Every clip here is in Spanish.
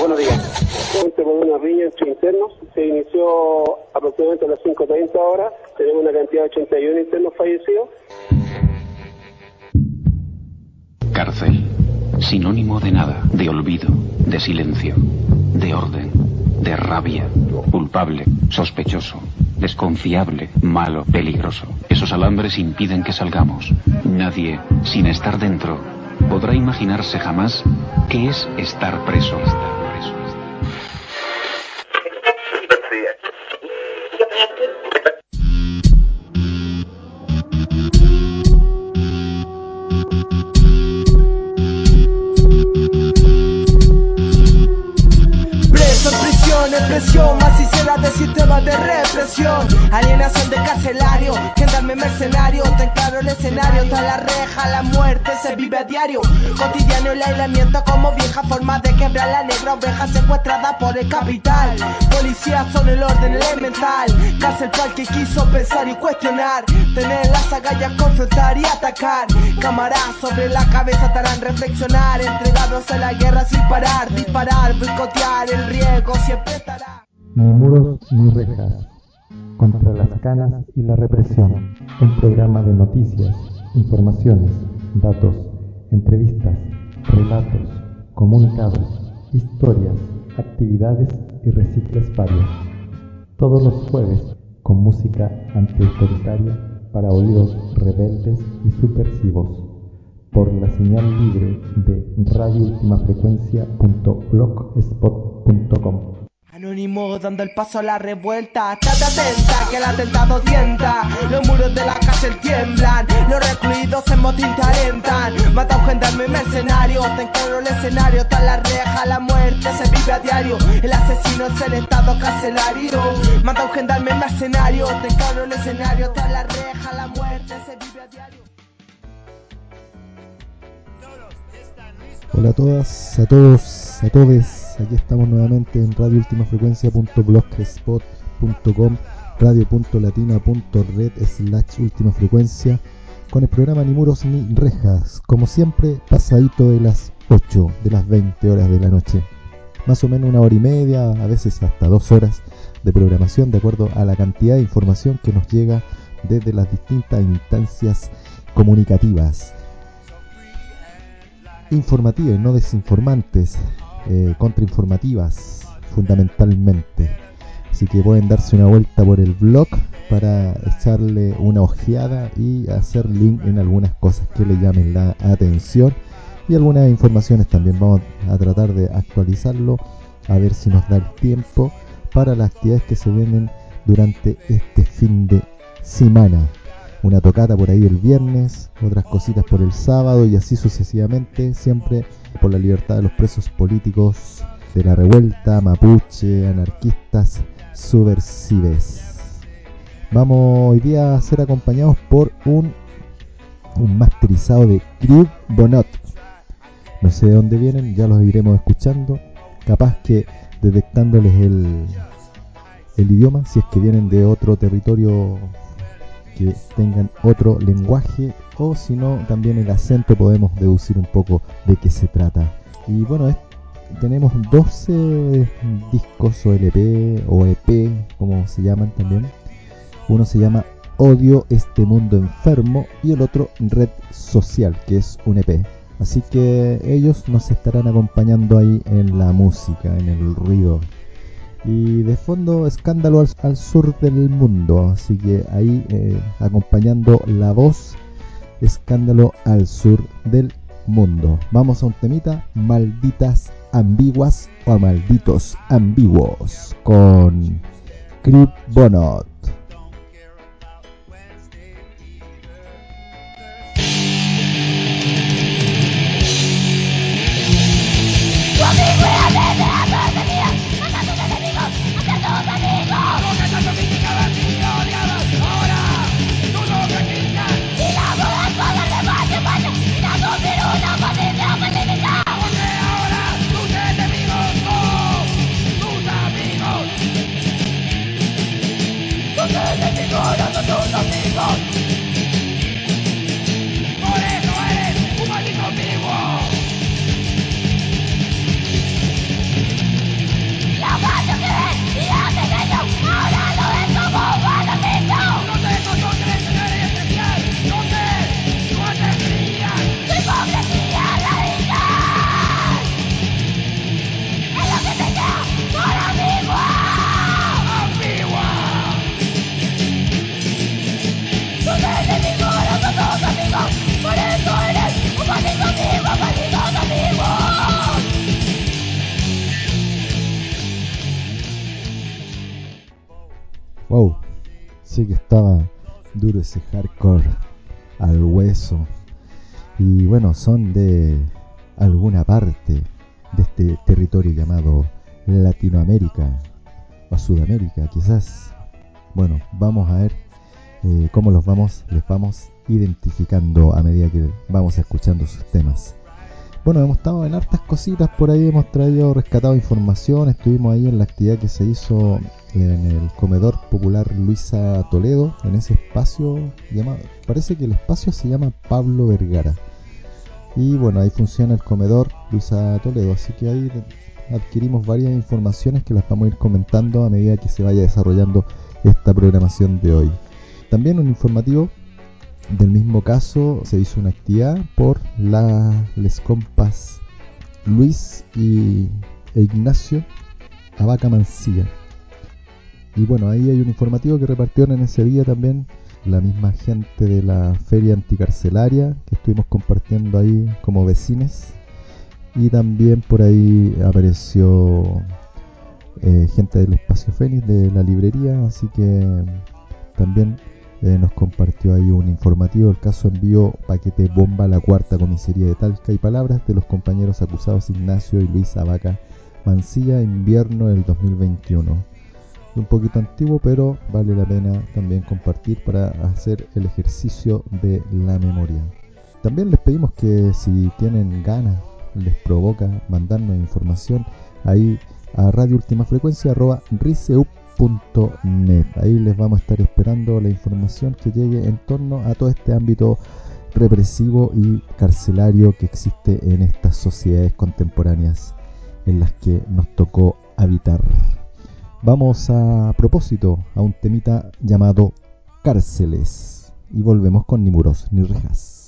buenos días. Por una riña entre internos, se inició aproximadamente a las 5.30 horas, tenemos una cantidad de 81 internos fallecidos. Cárcel. Sinónimo de nada, de olvido, de silencio, de orden, de rabia, culpable, sospechoso, desconfiable, malo, peligroso. Esos alambres impiden que salgamos. Nadie, sin estar dentro, podrá imaginarse jamás qué es estar preso. Preso en prisión, en presión, macicera de sistema de Alienación de carcelario, gendarme mercenario Te encaro el escenario, toda la reja, la muerte se vive a diario. Cotidiano el aislamiento como vieja forma de quebrar la negra oveja secuestrada por el capital. Policías son el orden elemental Cárcel para que quiso pensar y cuestionar. Tener las agallas, confrontar y atacar. Cámaras sobre la cabeza te harán reflexionar. Entregados a la guerra sin parar Disparar, boicotear, el riesgo siempre estará. Ni muros ni rejas. Contra las canas y la represión. Un programa de noticias, informaciones, datos, entrevistas, relatos, comunicados, historias, actividades y recicles varios. Todos los jueves con música antiautoritaria para oídos rebeldes y subversivos. Por la señal libre de radioultimafrecuencia.blogspot.com. Anónimo dando el paso a la revuelta. Estate atenta que el atentado tienta. Los muros de la cárcel tiemblan Los recluidos en motín te alentan. Mata a un gendarme mercenario Te encargo el escenario. Está la reja, la muerte se vive a diario. El asesino es el estado carcelario. Mata a un gendarme mercenario Te encargo el escenario. Está la reja, la muerte se vive a diario. Hola a todas, a todos, a todes. Aquí estamos nuevamente en radioultimafrecuencia.blogspot.com radio.latina.red slash última frecuencia con el programa Ni muros ni rejas, como siempre pasadito de las 8 de las 20 horas de la noche. Más o menos una hora y media, a veces hasta dos horas de programación de acuerdo a la cantidad de información que nos llega desde las distintas instancias comunicativas informativas no desinformantes, eh, contrainformativas fundamentalmente. Así que pueden darse una vuelta por el blog para echarle una ojeada y hacer link en algunas cosas que le llamen la atención y algunas informaciones también. Vamos a tratar de actualizarlo a ver si nos da el tiempo para las actividades que se vienen durante este fin de semana una tocata por ahí el viernes, otras cositas por el sábado y así sucesivamente, siempre por la libertad de los presos políticos de la revuelta, mapuche, anarquistas, subversives. Vamos hoy día a ser acompañados por un, un masterizado de Crib Bonot. No sé de dónde vienen, ya los iremos escuchando. Capaz que detectándoles el, el idioma, si es que vienen de otro territorio que tengan otro lenguaje o si no también el acento podemos deducir un poco de qué se trata. Y bueno, tenemos 12 discos o LP o EP, como se llaman también. Uno se llama Odio este mundo enfermo y el otro Red Social, que es un EP. Así que ellos nos estarán acompañando ahí en la música, en el ruido, y de fondo escándalo al, sur del mundo. Así que ahí eh, acompañando la voz escándalo al sur del mundo. Vamos a un temita malditas ambiguas o malditos ambiguos con Crip Bonot Sí que estaba duro ese hardcore al hueso. Y bueno, son de alguna parte de este territorio llamado Latinoamérica o Sudamérica, quizás. Bueno, vamos a ver eh, cómo los vamos, les vamos identificando a medida que vamos escuchando sus temas. Bueno, hemos estado en hartas cositas por ahí, hemos traído, rescatado información, estuvimos ahí en la actividad que se hizo en el comedor popular Luisa Toledo, en ese espacio llamado, parece que el espacio se llama Pablo Vergara. Y bueno, ahí funciona el comedor Luisa Toledo, así que ahí adquirimos varias informaciones que las vamos a ir comentando a medida que se vaya desarrollando esta programación de hoy. También un informativo del mismo caso se hizo una actividad por la, les compas Luis y, e Ignacio Abaca Mancilla. Y bueno, ahí hay un informativo que repartieron en ese día también la misma gente de la feria anticarcelaria que estuvimos compartiendo ahí como vecines. Y también por ahí apareció eh, gente del espacio Fénix de la librería, así que también eh, nos compartió ahí un informativo. El caso envió paquete bomba a la cuarta comisaría de Talca y palabras de los compañeros acusados Ignacio y Luis Abaca Mancilla, invierno del 2021. Un poquito antiguo, pero vale la pena también compartir para hacer el ejercicio de la memoria. También les pedimos que si tienen ganas, les provoca mandarnos información ahí a radio última frecuencia Ahí les vamos a estar esperando la información que llegue en torno a todo este ámbito represivo y carcelario que existe en estas sociedades contemporáneas en las que nos tocó habitar. Vamos a, propósito a un temita llamado cárceles y volvemos con ni muros ni rejas.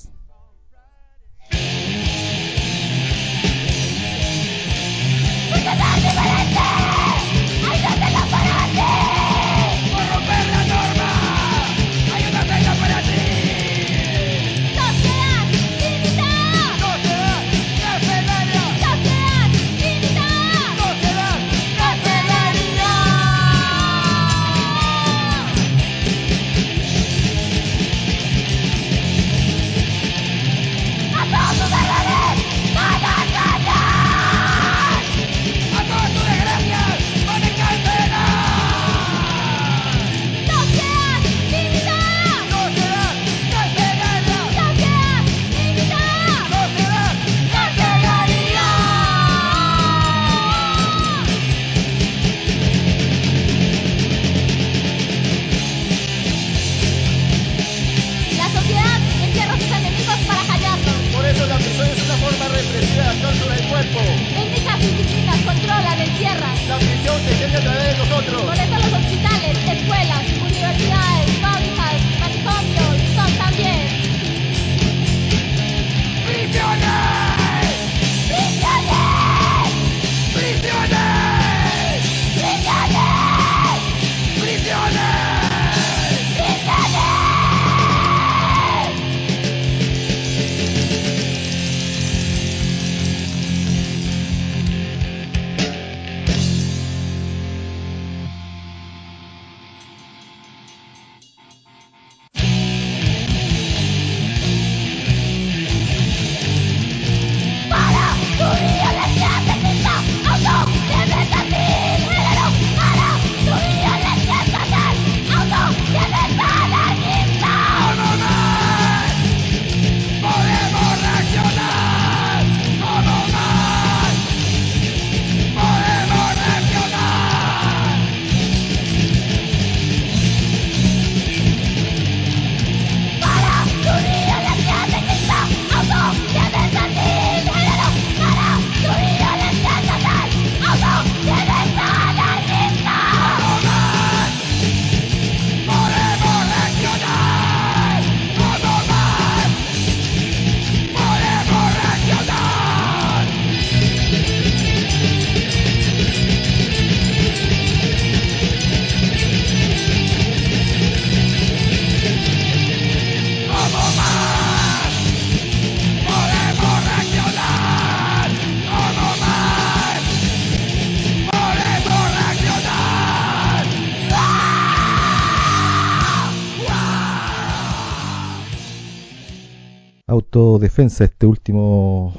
Autodefensa, este último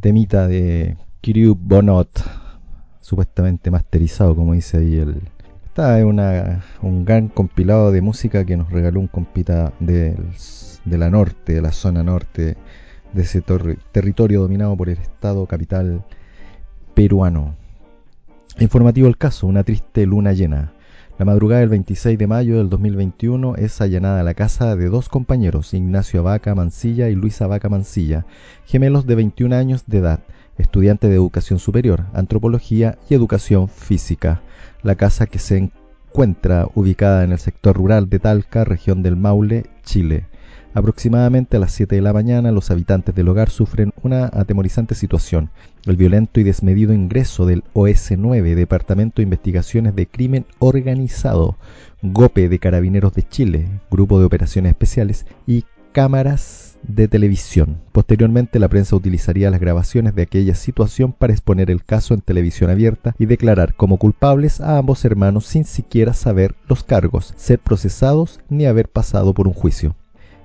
temita de Kiryu Bonot, supuestamente masterizado, como dice ahí el. Esta es una, un gran compilado de música que nos regaló un compita de, de la norte, de la zona norte, de ese territorio dominado por el Estado capital peruano. Informativo el caso, una triste luna llena. La madrugada del 26 de mayo del 2021 es allanada la casa de dos compañeros, Ignacio Abaca Mancilla y Luis Abaca Mancilla, gemelos de 21 años de edad, estudiantes de educación superior, antropología y educación física. La casa que se encuentra ubicada en el sector rural de Talca, región del Maule, Chile. Aproximadamente a las 7 de la mañana, los habitantes del hogar sufren una atemorizante situación. El violento y desmedido ingreso del OS-9, Departamento de Investigaciones de Crimen Organizado, GOPE de Carabineros de Chile, Grupo de Operaciones Especiales y cámaras de televisión. Posteriormente, la prensa utilizaría las grabaciones de aquella situación para exponer el caso en televisión abierta y declarar como culpables a ambos hermanos sin siquiera saber los cargos, ser procesados ni haber pasado por un juicio.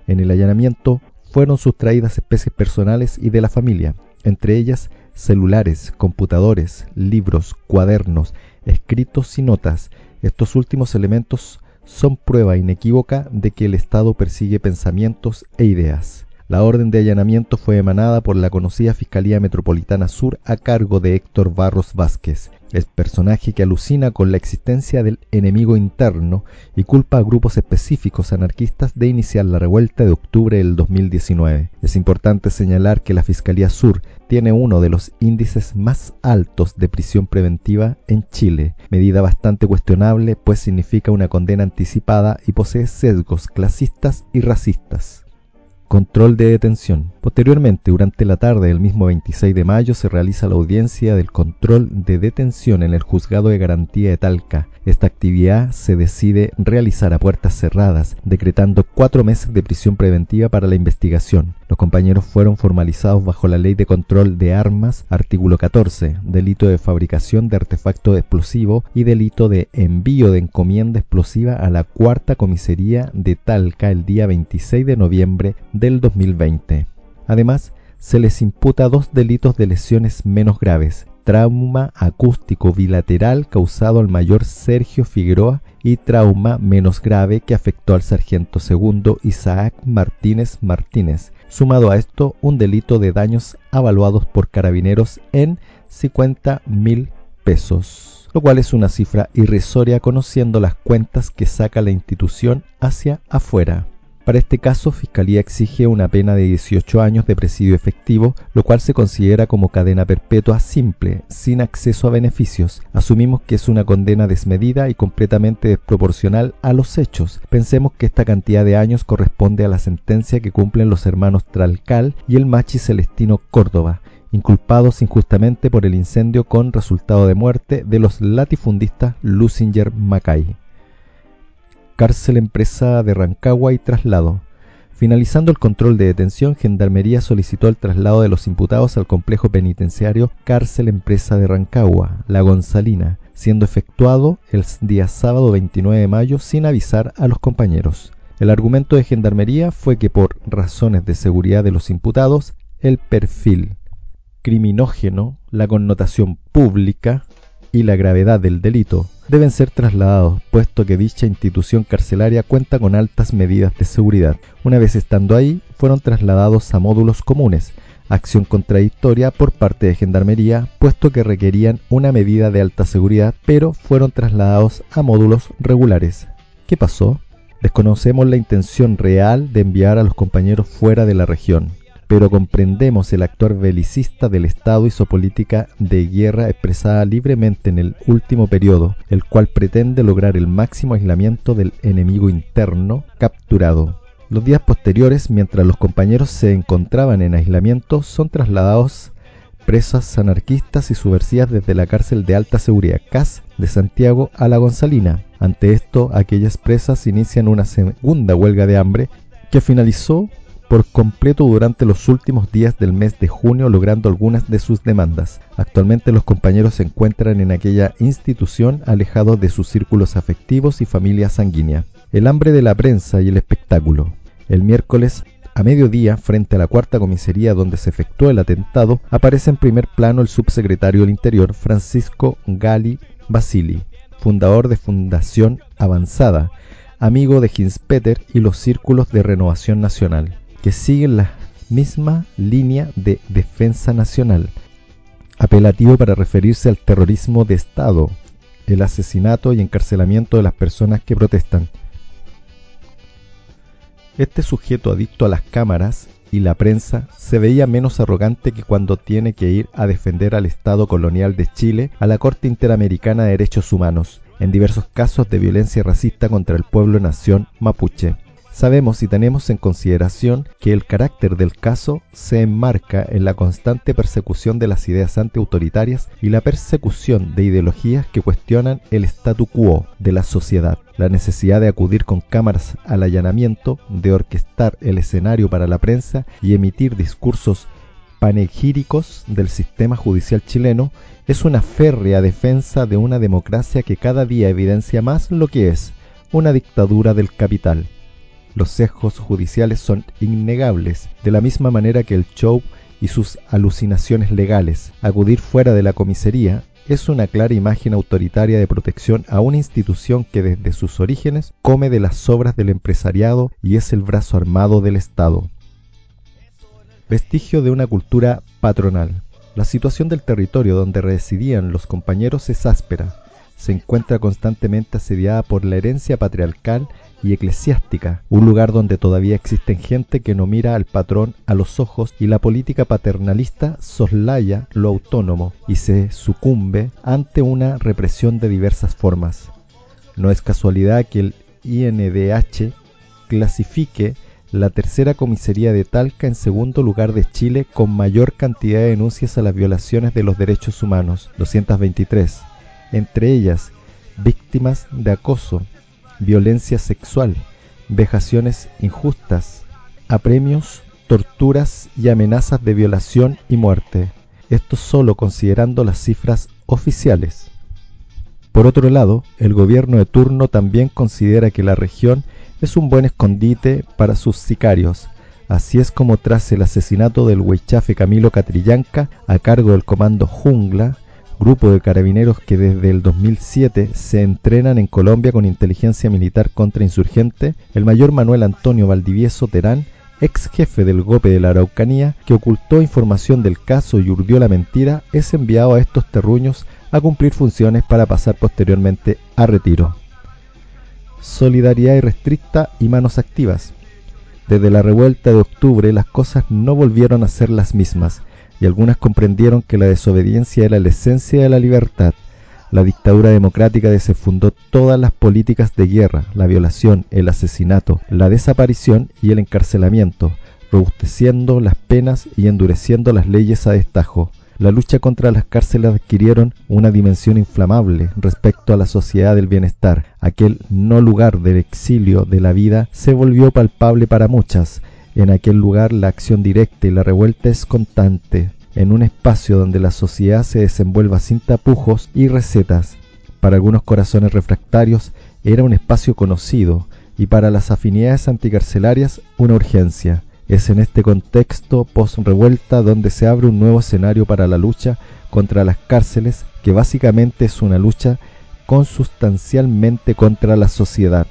En el allanamiento fueron sustraídas especies personales y de la familia, entre ellas celulares, computadores, libros, cuadernos, escritos y notas. Estos últimos elementos son prueba inequívoca de que el Estado persigue pensamientos e ideas. La orden de allanamiento fue emanada por la conocida Fiscalía Metropolitana Sur a cargo de Héctor Barros Vázquez, el personaje que alucina con la existencia del enemigo interno y culpa a grupos específicos anarquistas de iniciar la revuelta de octubre del 2019. Es importante señalar que la Fiscalía Sur tiene uno de los índices más altos de prisión preventiva en Chile, medida bastante cuestionable pues significa una condena anticipada y posee sesgos clasistas y racistas. Control de detención. Posteriormente, durante la tarde del mismo 26 de mayo, se realiza la audiencia del control de detención en el Juzgado de Garantía de Talca. Esta actividad se decide realizar a puertas cerradas, decretando cuatro meses de prisión preventiva para la investigación. Los compañeros fueron formalizados bajo la Ley de Control de Armas, artículo 14, delito de fabricación de artefacto explosivo y delito de envío de encomienda explosiva a la cuarta comisaría de Talca el día 26 de noviembre del 2020. Además, se les imputa dos delitos de lesiones menos graves, trauma acústico bilateral causado al mayor Sergio Figueroa y trauma menos grave que afectó al sargento segundo Isaac Martínez Martínez. Sumado a esto, un delito de daños avaluados por carabineros en 50 mil pesos, lo cual es una cifra irrisoria conociendo las cuentas que saca la institución hacia afuera. Para este caso, Fiscalía exige una pena de 18 años de presidio efectivo, lo cual se considera como cadena perpetua simple, sin acceso a beneficios. Asumimos que es una condena desmedida y completamente desproporcional a los hechos. Pensemos que esta cantidad de años corresponde a la sentencia que cumplen los hermanos Tralcal y el machi Celestino Córdoba, inculpados injustamente por el incendio con resultado de muerte de los latifundistas Lusinger Macay cárcel empresa de Rancagua y traslado. Finalizando el control de detención, Gendarmería solicitó el traslado de los imputados al complejo penitenciario Cárcel Empresa de Rancagua, La Gonzalina, siendo efectuado el día sábado 29 de mayo sin avisar a los compañeros. El argumento de Gendarmería fue que por razones de seguridad de los imputados, el perfil criminógeno, la connotación pública y la gravedad del delito deben ser trasladados, puesto que dicha institución carcelaria cuenta con altas medidas de seguridad. Una vez estando ahí, fueron trasladados a módulos comunes, acción contradictoria por parte de Gendarmería, puesto que requerían una medida de alta seguridad, pero fueron trasladados a módulos regulares. ¿Qué pasó? Desconocemos la intención real de enviar a los compañeros fuera de la región pero comprendemos el actuar belicista del Estado y su política de guerra expresada libremente en el último periodo, el cual pretende lograr el máximo aislamiento del enemigo interno capturado. Los días posteriores, mientras los compañeros se encontraban en aislamiento, son trasladados presas anarquistas y subversivas desde la cárcel de alta seguridad CAS de Santiago a la Gonzalina. Ante esto, aquellas presas inician una segunda huelga de hambre que finalizó por completo durante los últimos días del mes de junio logrando algunas de sus demandas. Actualmente los compañeros se encuentran en aquella institución alejados de sus círculos afectivos y familia sanguínea. El hambre de la prensa y el espectáculo. El miércoles A mediodía, frente a la cuarta comisaría donde se efectuó el atentado, aparece en primer plano el subsecretario del Interior, Francisco Gali Basili, fundador de Fundación Avanzada, amigo de Hinspeter y los círculos de renovación nacional, que siguen la misma línea de defensa nacional, apelativo para referirse al terrorismo de Estado, el asesinato y encarcelamiento de las personas que protestan. Este sujeto adicto a las cámaras y la prensa se veía menos arrogante que cuando tiene que ir a defender al Estado colonial de Chile a la Corte Interamericana de Derechos Humanos, en diversos casos de violencia racista contra el pueblo-nación mapuche. Sabemos y tenemos en consideración que el carácter del caso se enmarca en la constante persecución de las ideas antiautoritarias y la persecución de ideologías que cuestionan el statu quo de la sociedad, la necesidad de acudir con cámaras al allanamiento, de orquestar el escenario para la prensa y emitir discursos panegíricos del sistema judicial chileno es una férrea defensa de una democracia que cada día evidencia más lo que es una dictadura del capital los sesgos judiciales son innegables, de la misma manera que el show y sus alucinaciones legales. Acudir fuera de la comisaría es una clara imagen autoritaria de protección a una institución que desde sus orígenes come de las sobras del empresariado y es el brazo armado del Estado. Vestigio de una cultura patronal. La situación del territorio donde residían los compañeros es áspera. Se encuentra constantemente asediada por la herencia patriarcal y eclesiástica, un lugar donde todavía existen gente que no mira al patrón a los ojos y la política paternalista soslaya lo autónomo y se sucumbe ante una represión de diversas formas. No es casualidad que el INDH clasifique la tercera comisaría de Talca en segundo lugar de Chile con mayor cantidad de denuncias a las violaciones de los derechos humanos, 223, entre ellas víctimas de acoso, violencia sexual, vejaciones injustas, apremios, torturas y amenazas de violación y muerte. Esto solo considerando las cifras oficiales. Por otro lado, el gobierno de turno también considera que la región es un buen escondite para sus sicarios. Así es como tras el asesinato del huichafe Camilo Catrillanca a cargo del comando Jungla, grupo de carabineros que desde el 2007 se entrenan en Colombia con inteligencia militar contra insurgente, el mayor Manuel Antonio Valdivieso Terán, ex jefe del GOPE de la Araucanía, que ocultó información del caso y urdió la mentira, es enviado a estos terruños a cumplir funciones para pasar posteriormente a retiro. Solidaridad irrestricta y manos activas. Desde la revuelta de octubre las cosas no volvieron a ser las mismas y algunas comprendieron que la desobediencia era la esencia de la libertad. La dictadura democrática desfundó todas las políticas de guerra, la violación, el asesinato, la desaparición y el encarcelamiento, robusteciendo las penas y endureciendo las leyes a destajo. La lucha contra las cárceles adquirieron una dimensión inflamable respecto a la sociedad del bienestar. Aquel no lugar del exilio de la vida se volvió palpable para muchas, en aquel lugar la acción directa y la revuelta es constante, en un espacio donde la sociedad se desenvuelva sin tapujos y recetas. Para algunos corazones refractarios era un espacio conocido y para las afinidades anticarcelarias una urgencia. Es en este contexto post-revuelta donde se abre un nuevo escenario para la lucha contra las cárceles, que básicamente es una lucha consustancialmente contra la sociedad.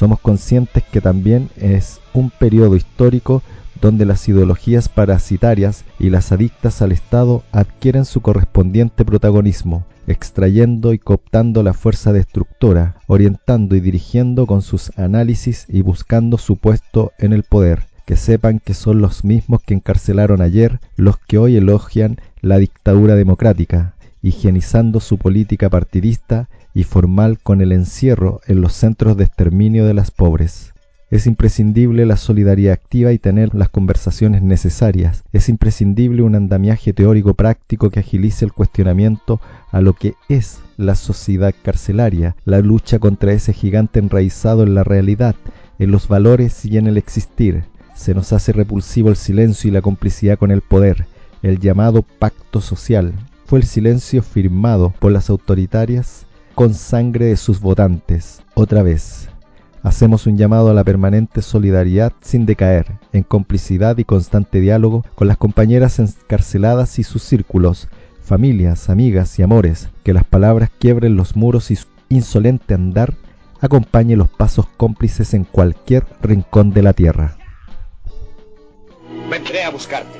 Somos conscientes que también es un periodo histórico donde las ideologías parasitarias y las adictas al Estado adquieren su correspondiente protagonismo, extrayendo y cooptando la fuerza destructora, orientando y dirigiendo con sus análisis y buscando su puesto en el poder. Que sepan que son los mismos que encarcelaron ayer los que hoy elogian la dictadura democrática, higienizando su política partidista y formal con el encierro en los centros de exterminio de las pobres. Es imprescindible la solidaridad activa y tener las conversaciones necesarias. Es imprescindible un andamiaje teórico práctico que agilice el cuestionamiento a lo que es la sociedad carcelaria, la lucha contra ese gigante enraizado en la realidad, en los valores y en el existir. Se nos hace repulsivo el silencio y la complicidad con el poder, el llamado pacto social. Fue el silencio firmado por las autoritarias con sangre de sus votantes. Otra vez, Hacemos un llamado a la permanente solidaridad sin decaer, en complicidad y constante diálogo con las compañeras encarceladas y sus círculos, familias, amigas y amores, que las palabras quiebren los muros y su insolente andar acompañe los pasos cómplices en cualquier rincón de la tierra. Vendré a buscarte.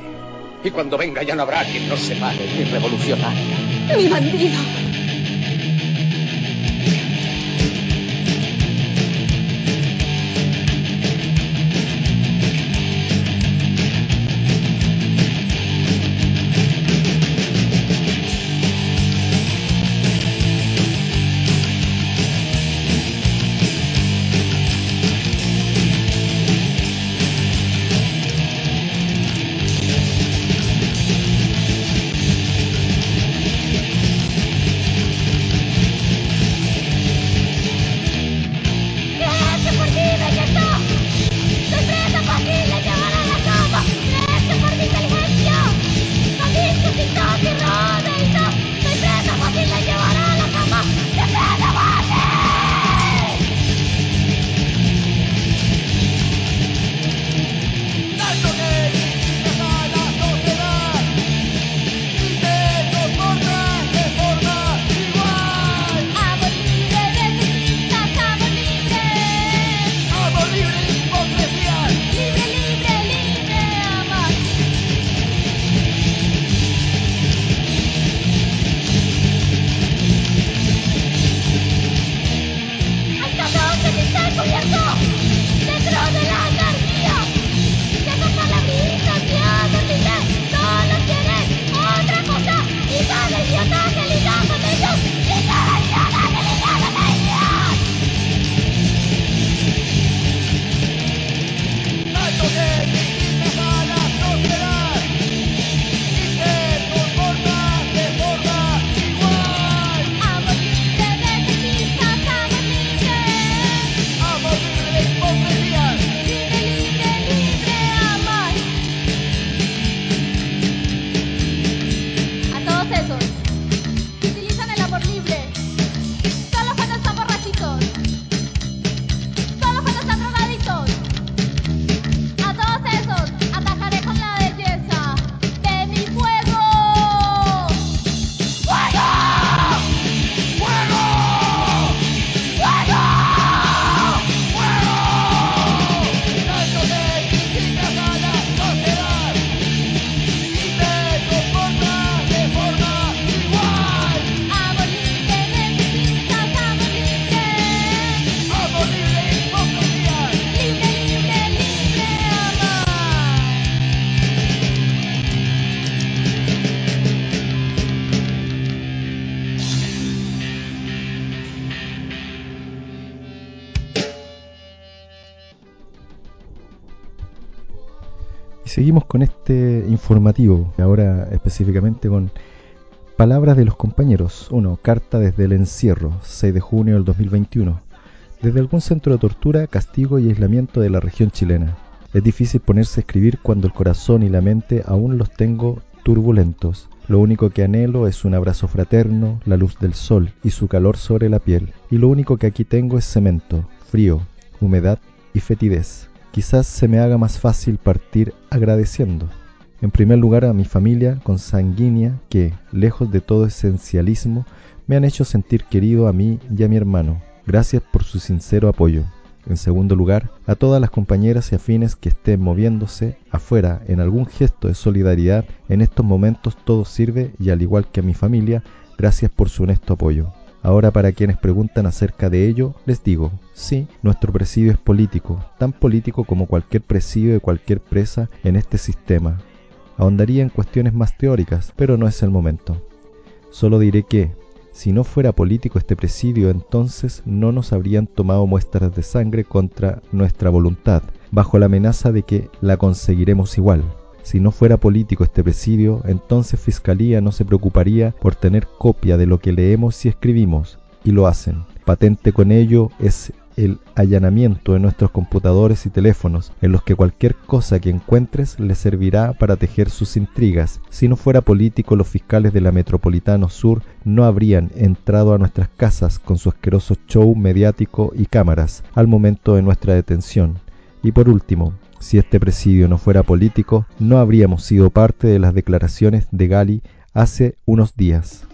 Y cuando venga ya no habrá quien nos separe, mi revolucionaria. Mi bandido. Seguimos con este informativo, ahora específicamente con palabras de los compañeros. Uno, carta desde el encierro, 6 de junio del 2021. Desde algún centro de tortura, castigo y aislamiento de la región chilena. Es difícil ponerse a escribir cuando el corazón y la mente aún los tengo turbulentos. Lo único que anhelo es un abrazo fraterno, la luz del sol y su calor sobre la piel. Y lo único que aquí tengo es cemento, frío, humedad y fetidez quizás se me haga más fácil partir agradeciendo. En primer lugar a mi familia consanguínea que, lejos de todo esencialismo, me han hecho sentir querido a mí y a mi hermano. Gracias por su sincero apoyo. En segundo lugar, a todas las compañeras y afines que estén moviéndose afuera en algún gesto de solidaridad, en estos momentos todo sirve y al igual que a mi familia, gracias por su honesto apoyo. Ahora para quienes preguntan acerca de ello, les digo, sí, nuestro presidio es político, tan político como cualquier presidio de cualquier presa en este sistema. Ahondaría en cuestiones más teóricas, pero no es el momento. Solo diré que, si no fuera político este presidio, entonces no nos habrían tomado muestras de sangre contra nuestra voluntad, bajo la amenaza de que la conseguiremos igual. Si no fuera político este presidio, entonces Fiscalía no se preocuparía por tener copia de lo que leemos y escribimos, y lo hacen. Patente con ello es el allanamiento de nuestros computadores y teléfonos, en los que cualquier cosa que encuentres le servirá para tejer sus intrigas. Si no fuera político, los fiscales de la Metropolitano Sur no habrían entrado a nuestras casas con su asqueroso show mediático y cámaras al momento de nuestra detención. Y por último, si este presidio no fuera político, no habríamos sido parte de las declaraciones de Gali hace unos días.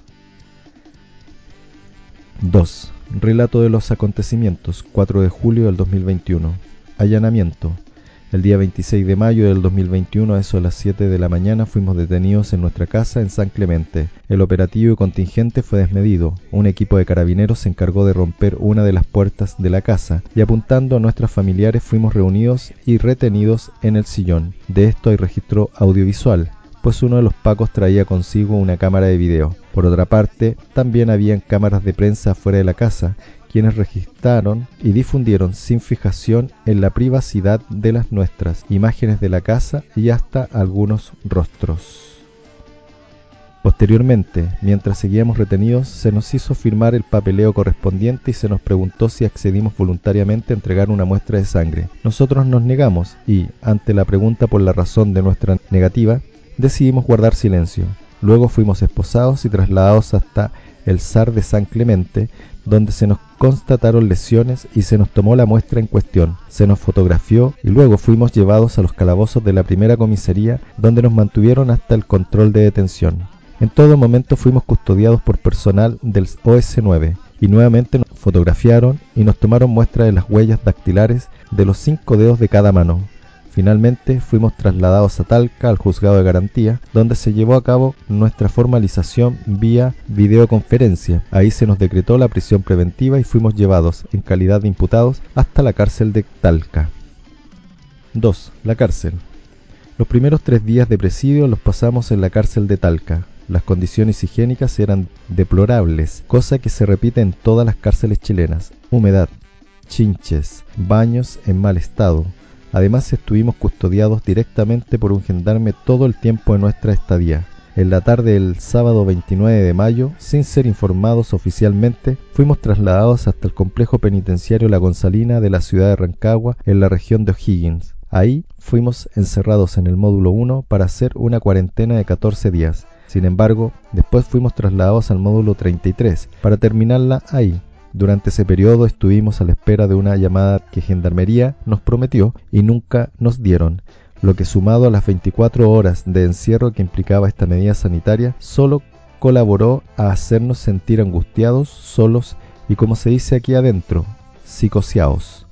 2. Relato de los acontecimientos, 4 de julio del 2021. Allanamiento. El día 26 de mayo del 2021, a eso de las 7 de la mañana, fuimos detenidos en nuestra casa en San Clemente. El operativo y contingente fue desmedido. Un equipo de carabineros se encargó de romper una de las puertas de la casa y apuntando a nuestros familiares fuimos reunidos y retenidos en el sillón. De esto hay registro audiovisual pues uno de los pacos traía consigo una cámara de video. Por otra parte, también habían cámaras de prensa fuera de la casa, quienes registraron y difundieron sin fijación en la privacidad de las nuestras imágenes de la casa y hasta algunos rostros. Posteriormente, mientras seguíamos retenidos, se nos hizo firmar el papeleo correspondiente y se nos preguntó si accedimos voluntariamente a entregar una muestra de sangre. Nosotros nos negamos y, ante la pregunta por la razón de nuestra negativa, decidimos guardar silencio. Luego fuimos esposados y trasladados hasta el SAR de San Clemente, donde se nos constataron lesiones y se nos tomó la muestra en cuestión, se nos fotografió y luego fuimos llevados a los calabozos de la primera comisaría, donde nos mantuvieron hasta el control de detención. En todo momento fuimos custodiados por personal del OS9 y nuevamente nos fotografiaron y nos tomaron muestra de las huellas dactilares de los cinco dedos de cada mano, Finalmente fuimos trasladados a Talca, al juzgado de garantía, donde se llevó a cabo nuestra formalización vía videoconferencia. Ahí se nos decretó la prisión preventiva y fuimos llevados, en calidad de imputados, hasta la cárcel de Talca. 2. La cárcel. Los primeros tres días de presidio los pasamos en la cárcel de Talca. Las condiciones higiénicas eran deplorables, cosa que se repite en todas las cárceles chilenas. Humedad, chinches, baños en mal estado, Además estuvimos custodiados directamente por un gendarme todo el tiempo de nuestra estadía. En la tarde del sábado 29 de mayo, sin ser informados oficialmente, fuimos trasladados hasta el complejo penitenciario La Gonzalina de la ciudad de Rancagua, en la región de O'Higgins. Ahí fuimos encerrados en el módulo 1 para hacer una cuarentena de 14 días. Sin embargo, después fuimos trasladados al módulo 33 para terminarla ahí, durante ese periodo estuvimos a la espera de una llamada que Gendarmería nos prometió y nunca nos dieron, lo que sumado a las 24 horas de encierro que implicaba esta medida sanitaria, solo colaboró a hacernos sentir angustiados, solos y como se dice aquí adentro, psicoseados.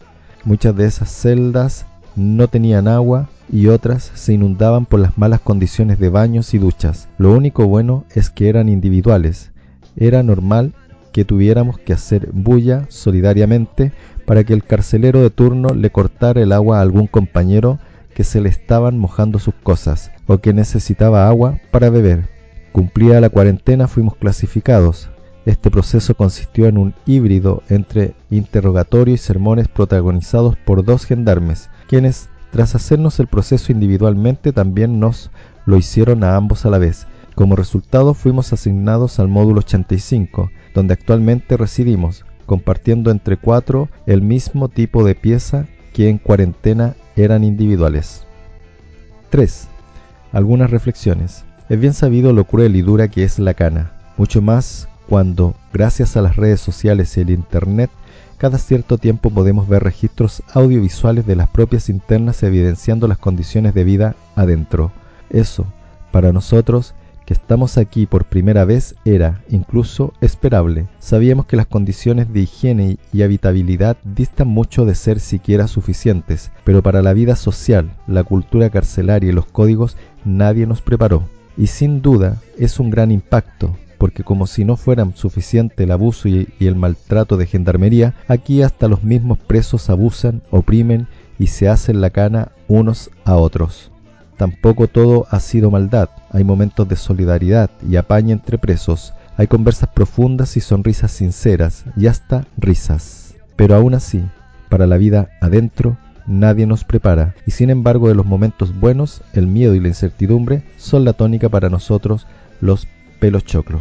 Muchas de esas celdas no tenían agua y otras se inundaban por las malas condiciones de baños y duchas. Lo único bueno es que eran individuales. Era normal que tuviéramos que hacer bulla solidariamente para que el carcelero de turno le cortara el agua a algún compañero que se le estaban mojando sus cosas o que necesitaba agua para beber. Cumplida la cuarentena fuimos clasificados. Este proceso consistió en un híbrido entre interrogatorio y sermones protagonizados por dos gendarmes, quienes, tras hacernos el proceso individualmente, también nos lo hicieron a ambos a la vez. Como resultado fuimos asignados al módulo 85, donde actualmente residimos, compartiendo entre cuatro el mismo tipo de pieza que en cuarentena eran individuales. 3. Algunas reflexiones. Es bien sabido lo cruel y dura que es la cana, mucho más cuando, gracias a las redes sociales y el Internet, cada cierto tiempo podemos ver registros audiovisuales de las propias internas evidenciando las condiciones de vida adentro. Eso, para nosotros, que estamos aquí por primera vez era, incluso, esperable. Sabíamos que las condiciones de higiene y habitabilidad distan mucho de ser siquiera suficientes, pero para la vida social, la cultura carcelaria y los códigos nadie nos preparó. Y sin duda es un gran impacto, porque como si no fueran suficiente el abuso y, el maltrato de gendarmería, aquí hasta los mismos presos abusan, oprimen y se hacen la cana unos a otros. Tampoco todo ha sido maldad, hay momentos de solidaridad y apaña entre presos, hay conversas profundas y sonrisas sinceras y hasta risas. Pero aún así, para la vida adentro, nadie nos prepara y sin embargo de los momentos buenos, el miedo y la incertidumbre son la tónica para nosotros los pelos choclo.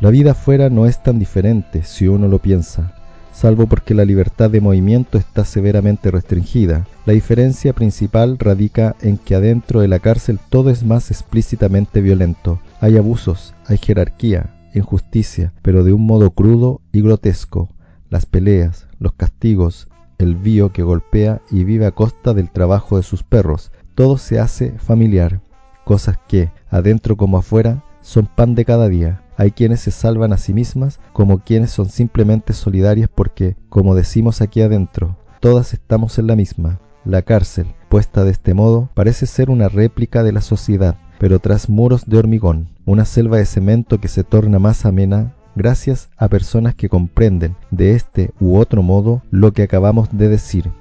La vida afuera no es tan diferente si uno lo piensa, salvo porque la libertad de movimiento está severamente restringida. La diferencia principal radica en que adentro de la cárcel todo es más explícitamente violento. Hay abusos, hay jerarquía, injusticia, pero de un modo crudo y grotesco. Las peleas, los castigos, el vío que golpea y vive a costa del trabajo de sus perros, todo se hace familiar, cosas que, adentro como afuera, son pan de cada día. Hay quienes se salvan a sí mismas como quienes son simplemente solidarias porque, como decimos aquí adentro, todas estamos en la misma. La cárcel, puesta de este modo, parece ser una réplica de la sociedad, pero tras muros de hormigón, una selva de cemento que se torna más amena gracias a personas que comprenden de este u otro modo lo que acabamos de decir.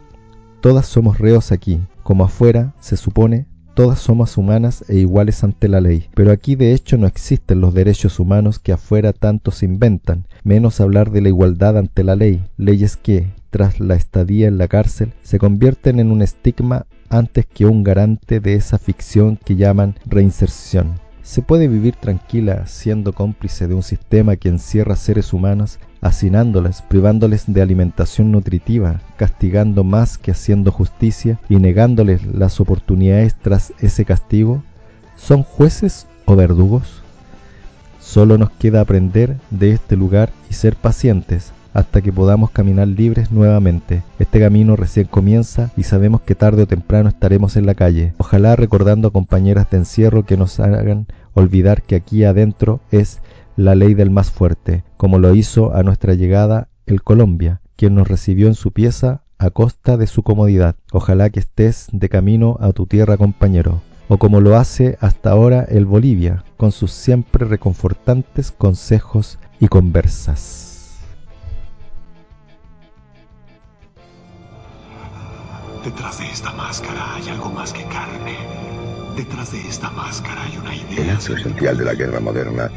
Todas somos reos aquí, como afuera, se supone, todas somos humanas e iguales ante la ley, pero aquí de hecho no existen los derechos humanos que afuera tanto se inventan, menos hablar de la igualdad ante la ley, leyes que, tras la estadía en la cárcel, se convierten en un estigma antes que un garante de esa ficción que llaman reinserción. Se puede vivir tranquila siendo cómplice de un sistema que encierra seres humanos, hacinándoles, privándoles de alimentación nutritiva, castigando más que haciendo justicia y negándoles las oportunidades tras ese castigo. ¿Son jueces o verdugos? Solo nos queda aprender de este lugar y ser pacientes hasta que podamos caminar libres nuevamente. Este camino recién comienza y sabemos que tarde o temprano estaremos en la calle. Ojalá recordando a compañeras de encierro que nos hagan olvidar que aquí adentro es la ley del más fuerte, como lo hizo a nuestra llegada el Colombia, quien nos recibió en su pieza a costa de su comodidad. Ojalá que estés de camino a tu tierra, compañero o como lo hace hasta ahora el Bolivia, con sus siempre reconfortantes consejos y conversas. Detrás de esta máscara hay algo más que carne. Detrás de esta máscara hay una idea. El acto esencial de la guerra moderna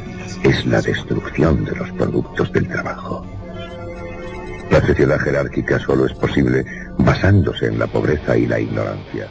es la destrucción de los productos del trabajo. La sociedad jerárquica solo es posible basándose en la pobreza y la ignorancia.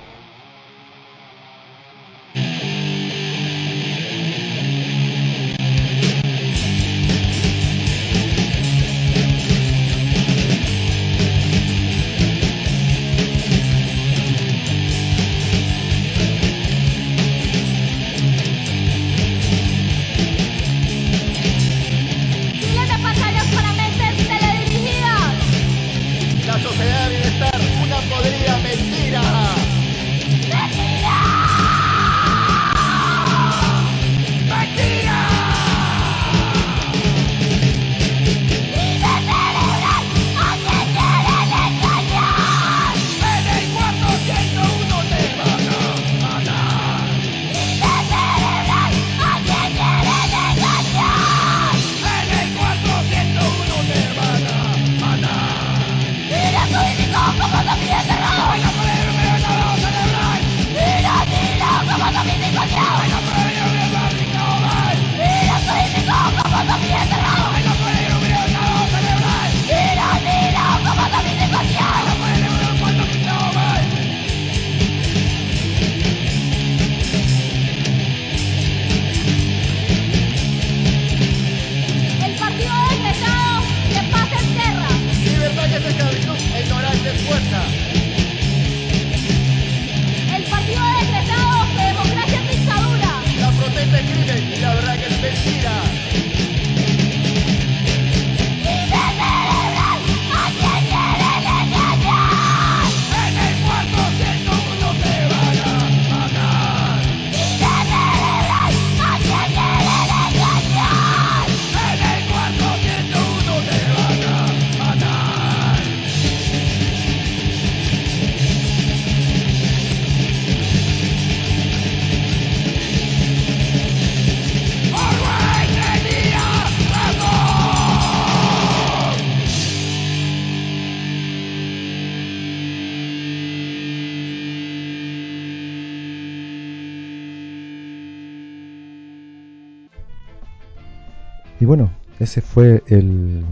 Ese fue el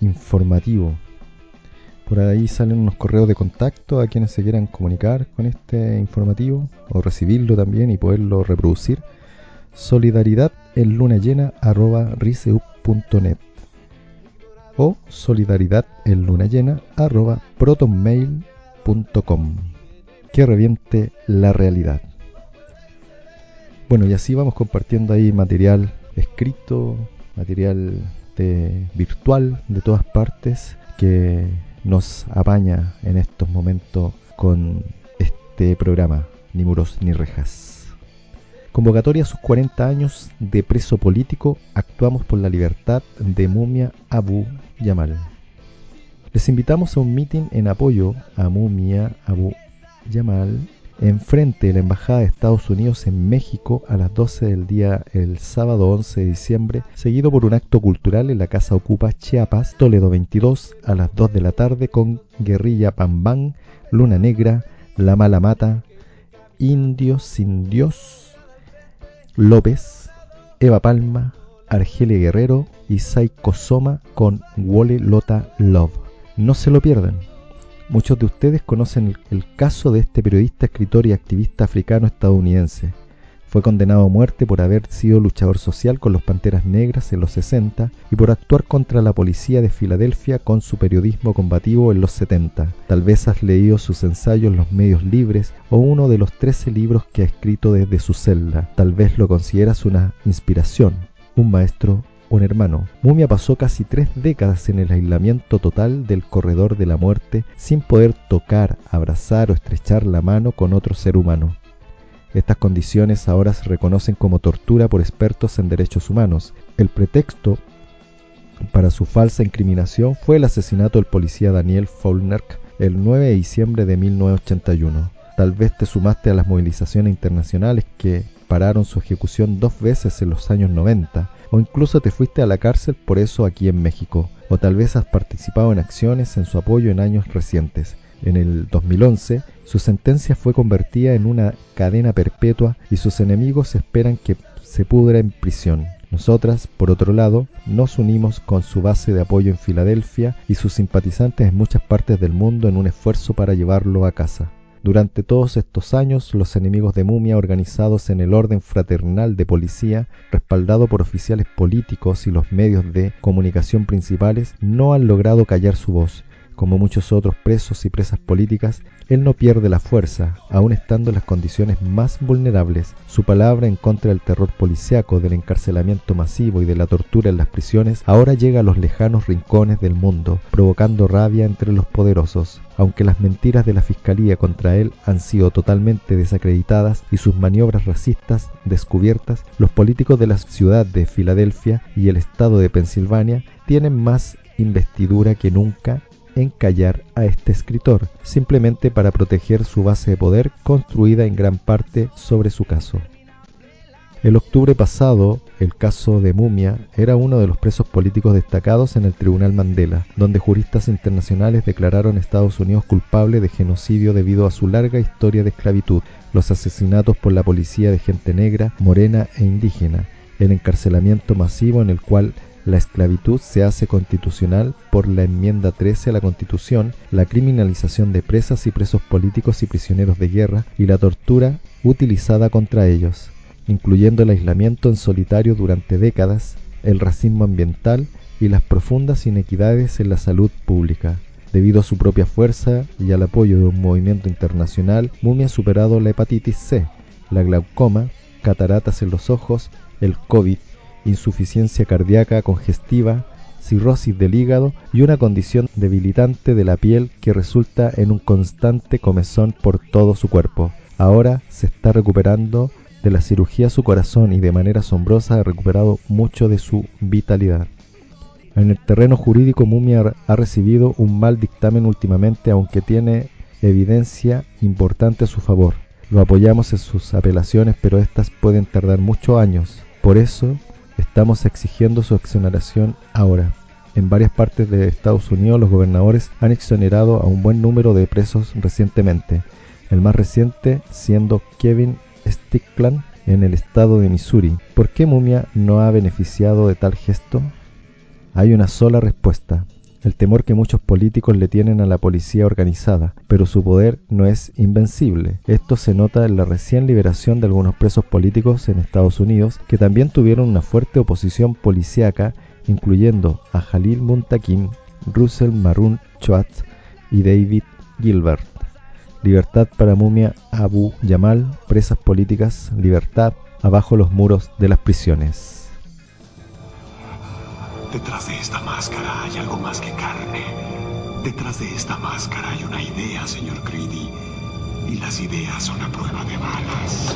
informativo. Por ahí salen unos correos de contacto a quienes se quieran comunicar con este informativo o recibirlo también y poderlo reproducir. Solidaridad en luna llena arroba protonmail.net o solidaridad en luna llena arroba protonmail.com que reviente la realidad. Bueno, y así vamos compartiendo ahí material escrito, material de, virtual de todas partes que nos apaña en estos momentos con este programa, ni muros ni rejas. Convocatoria a sus 40 años de preso político, actuamos por la libertad de Mumia Abu Yamal. Les invitamos a un meeting en apoyo a Mumia Abu Yamal enfrente de la Embajada de Estados Unidos en México a las 12 del día el sábado 11 de diciembre, seguido por un acto cultural en la Casa Ocupa Chiapas, Toledo 22, a las 2 de la tarde con Guerrilla Pambán, Luna Negra, La Mala Mata, Indios Sin Dios, López, Eva Palma, Argelia Guerrero y Saiko Soma con Wole Lota Love. No se lo pierdan. Muchos de ustedes conocen el, caso de este periodista, escritor y activista africano estadounidense. Fue condenado a muerte por haber sido luchador social con los Panteras Negras en los 60 y por actuar contra la policía de Filadelfia con su periodismo combativo en los 70. Tal vez has leído sus ensayos en los medios libres o uno de los 13 libros que ha escrito desde su celda. Tal vez lo consideras una inspiración, un maestro un hermano. Mumia pasó casi tres décadas en el aislamiento total del corredor de la muerte sin poder tocar, abrazar o estrechar la mano con otro ser humano. Estas condiciones ahora se reconocen como tortura por expertos en derechos humanos. El pretexto para su falsa incriminación fue el asesinato del policía Daniel Faulkner el 9 de diciembre de 1981. Tal vez te sumaste a las movilizaciones internacionales que pararon su ejecución dos veces en los años 90 o incluso te fuiste a la cárcel por eso aquí en México, o tal vez has participado en acciones en su apoyo en años recientes. En el 2011, su sentencia fue convertida en una cadena perpetua y sus enemigos esperan que se pudra en prisión. Nosotras, por otro lado, nos unimos con su base de apoyo en Filadelfia y sus simpatizantes en muchas partes del mundo en un esfuerzo para llevarlo a casa. Durante todos estos años, los enemigos de Mumia, organizados en el orden fraternal de policía, respaldado por oficiales políticos y los medios de comunicación principales, no han logrado callar su voz. Como muchos otros presos y presas políticas, él no pierde la fuerza, aun estando en las condiciones más vulnerables. Su palabra en contra del terror policiaco, del encarcelamiento masivo y de la tortura en las prisiones ahora llega a los lejanos rincones del mundo, provocando rabia entre los poderosos. Aunque las mentiras de la Fiscalía contra él han sido totalmente desacreditadas y sus maniobras racistas descubiertas, los políticos de la ciudad de Filadelfia y el estado de Pensilvania tienen más investidura que nunca en callar a este escritor, simplemente para proteger su base de poder construida en gran parte sobre su caso. El octubre pasado, el caso de Mumia era uno de los presos políticos destacados en el Tribunal Mandela, donde juristas internacionales declararon a Estados Unidos culpable de genocidio debido a su larga historia de esclavitud, los asesinatos por la policía de gente negra, morena e indígena, el encarcelamiento masivo en el cual la esclavitud se hace constitucional por la enmienda 13 a la Constitución, la criminalización de presas y presos políticos y prisioneros de guerra y la tortura utilizada contra ellos, incluyendo el aislamiento en solitario durante décadas, el racismo ambiental y las profundas inequidades en la salud pública. Debido a su propia fuerza y al apoyo de un movimiento internacional, Mumia ha superado la hepatitis C, la glaucoma, cataratas en los ojos, el COVID insuficiencia cardíaca congestiva, cirrosis del hígado y una condición debilitante de la piel que resulta en un constante comezón por todo su cuerpo. Ahora se está recuperando de la cirugía su corazón y de manera asombrosa ha recuperado mucho de su vitalidad. En el terreno jurídico Mumia ha recibido un mal dictamen últimamente aunque tiene evidencia importante a su favor. Lo apoyamos en sus apelaciones pero estas pueden tardar muchos años. Por eso Estamos exigiendo su exoneración ahora. En varias partes de Estados Unidos los gobernadores han exonerado a un buen número de presos recientemente, el más reciente siendo Kevin Stickland en el estado de Missouri. ¿Por qué Mumia no ha beneficiado de tal gesto? Hay una sola respuesta, el temor que muchos políticos le tienen a la policía organizada, pero su poder no es invencible. Esto se nota en la recién liberación de algunos presos políticos en Estados Unidos que también tuvieron una fuerte oposición policíaca incluyendo a Jalil Muntakim, Russell Marun Schwartz y David Gilbert. Libertad para Mumia Abu Yamal, presas políticas, libertad abajo los muros de las prisiones. Detrás de esta máscara hay algo más que carne. Detrás de esta máscara hay una idea, señor Creedy. Y las ideas son a prueba de balas.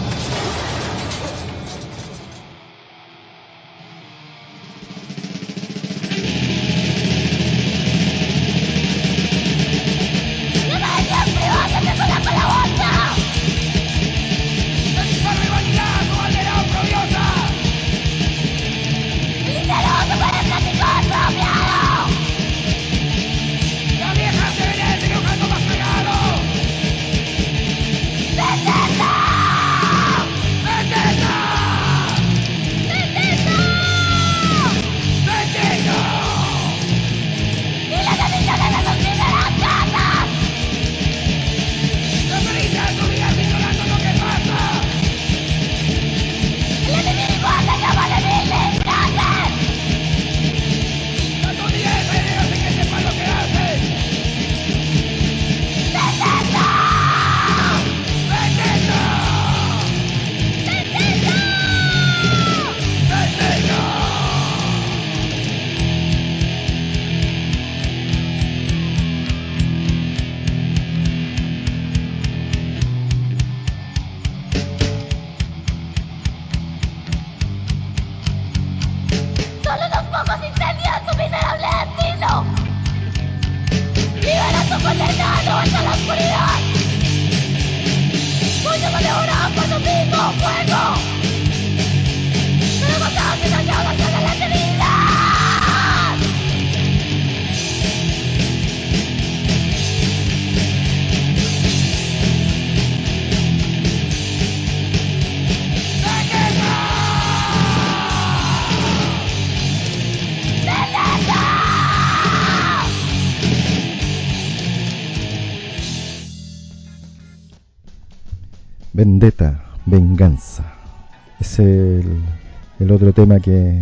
Otro tema que,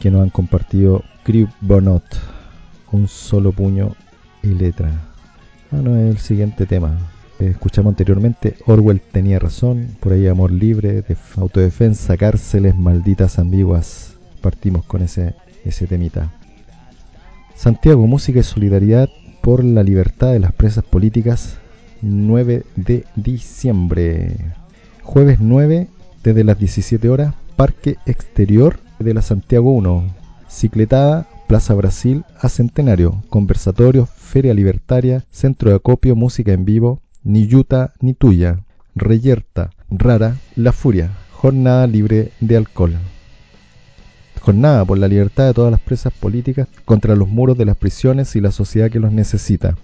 que nos han compartido Crib Bonot. Un solo puño y letra. Ah, no, es el siguiente tema. Escuchamos anteriormente, Orwell tenía razón, por ahí amor libre, de autodefensa, cárceles, malditas ambiguas. Partimos con ese, ese temita. Santiago, música y solidaridad por la libertad de las presas políticas 9 de diciembre. Jueves 9, desde las 17 horas, Parque Exterior de la Santiago 1. Cicletada, Plaza Brasil a Centenario. Conversatorio, Feria Libertaria, Centro de Acopio, Música en Vivo, Ni Yuta ni Tuya. Reyerta, Rara, La Furia. Jornada libre de alcohol. Jornada por la libertad de todas las presas políticas contra los muros de las prisiones y la sociedad que los necesita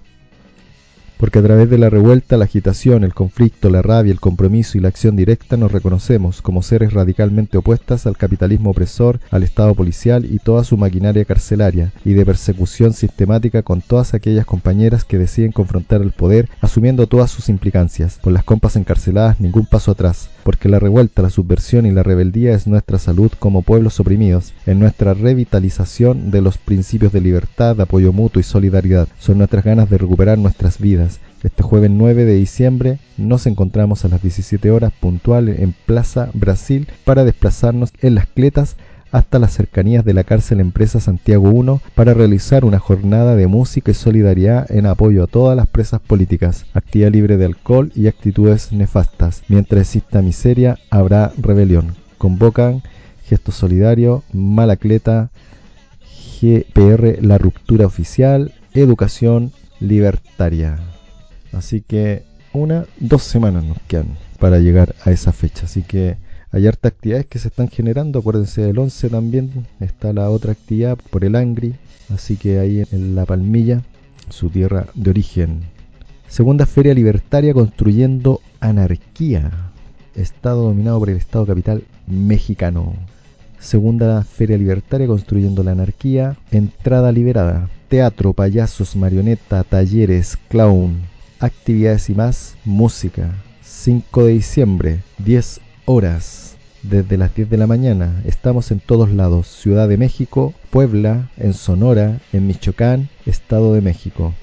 porque a través de la revuelta, la agitación, el conflicto, la rabia, el compromiso y la acción directa nos reconocemos como seres radicalmente opuestas al capitalismo opresor, al Estado policial y toda su maquinaria carcelaria, y de persecución sistemática con todas aquellas compañeras que deciden confrontar el poder, asumiendo todas sus implicancias. Con las compas encarceladas, ningún paso atrás, porque la revuelta, la subversión y la rebeldía es nuestra salud como pueblos oprimidos, en nuestra revitalización de los principios de libertad, apoyo mutuo y solidaridad, son nuestras ganas de recuperar nuestras vidas. Este jueves 9 de diciembre nos encontramos a las 17 horas puntual en Plaza Brasil para desplazarnos en las cletas hasta las cercanías de la cárcel Empresa Santiago 1 para realizar una jornada de música y solidaridad en apoyo a todas las presas políticas, actividad libre de alcohol y actitudes nefastas. Mientras exista miseria, habrá rebelión. Convocan Gesto Solidario, Malacleta, GPR La Ruptura Oficial, Educación Libertaria. Así que una, dos semanas nos quedan para llegar a esa fecha. Así que hay hartas actividades que se están generando. Acuérdense del 11 también. Está la otra actividad por el Angri. Así que ahí en La Palmilla, su tierra de origen. Segunda Feria Libertaria construyendo anarquía. Estado dominado por el Estado capital mexicano. Segunda Feria Libertaria construyendo la anarquía. Entrada liberada. Teatro, payasos, marioneta, talleres, clown, actividades y más. Música. 5 de diciembre, 10 horas desde las 10 de la mañana. Estamos en todos lados, Ciudad de México, Puebla, en Sonora, en Michoacán, Estado de México.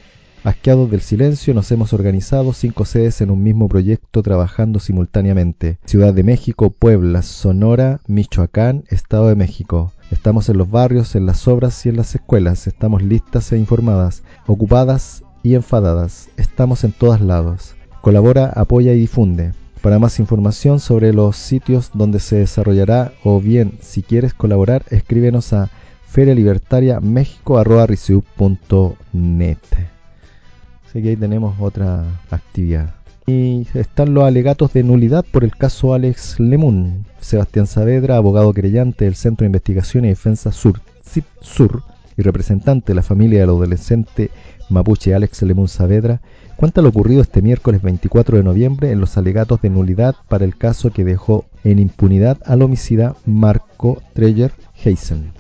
Asqueados del silencio, nos hemos organizado cinco sedes en un mismo proyecto trabajando simultáneamente. Ciudad de México, Puebla, Sonora, Michoacán, Estado de México. Estamos en los barrios, en las obras y en las escuelas. Estamos listas e informadas, ocupadas y enfadadas. Estamos en todos lados. Colabora, apoya y difunde. Para más información sobre los sitios donde se desarrollará o bien si quieres colaborar, escríbenos a ferialibertariamexico.net. Así que ahí tenemos otra actividad. Y están los alegatos de nulidad por el caso Alex Lemun. Sebastián Saavedra, abogado creyente del Centro de Investigación y Defensa Sur, Sur y representante de la familia del adolescente mapuche Alex Lemun Saavedra, cuenta lo ocurrido este miércoles 24 de noviembre en los alegatos de nulidad para el caso que dejó en impunidad al homicida Marco Treyer Heisen,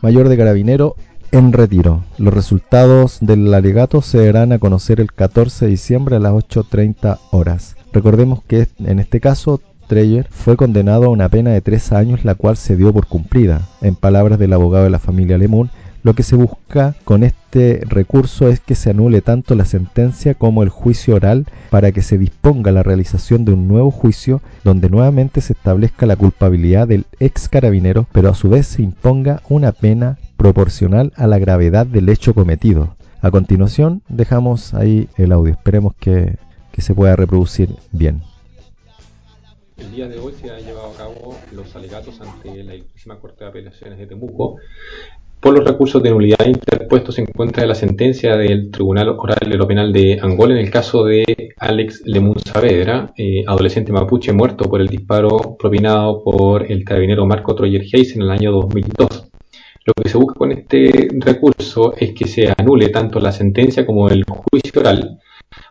mayor de carabinero en retiro. Los resultados del alegato se darán a conocer el 14 de diciembre a las 8.30 horas. Recordemos que en este caso Treyer fue condenado a una pena de tres años la cual se dio por cumplida. En palabras del abogado de la familia Lemun, lo que se busca con este recurso es que se anule tanto la sentencia como el juicio oral para que se disponga la realización de un nuevo juicio donde nuevamente se establezca la culpabilidad del ex carabinero, pero a su vez se imponga una pena proporcional a la gravedad del hecho cometido. A continuación dejamos ahí el audio, esperemos que, se pueda reproducir bien. El día de hoy se han llevado a cabo los alegatos ante la Corte de Apelaciones de Temuco por los recursos de nulidad interpuestos en contra de la sentencia del Tribunal Oral de lo Penal de Angola en el caso de Alex Lemun Saavedra, eh, adolescente mapuche muerto por el disparo propinado por el carabinero Marco Troyer Hayes en el año 2002. Lo que se busca con este recurso es que se anule tanto la sentencia como el juicio oral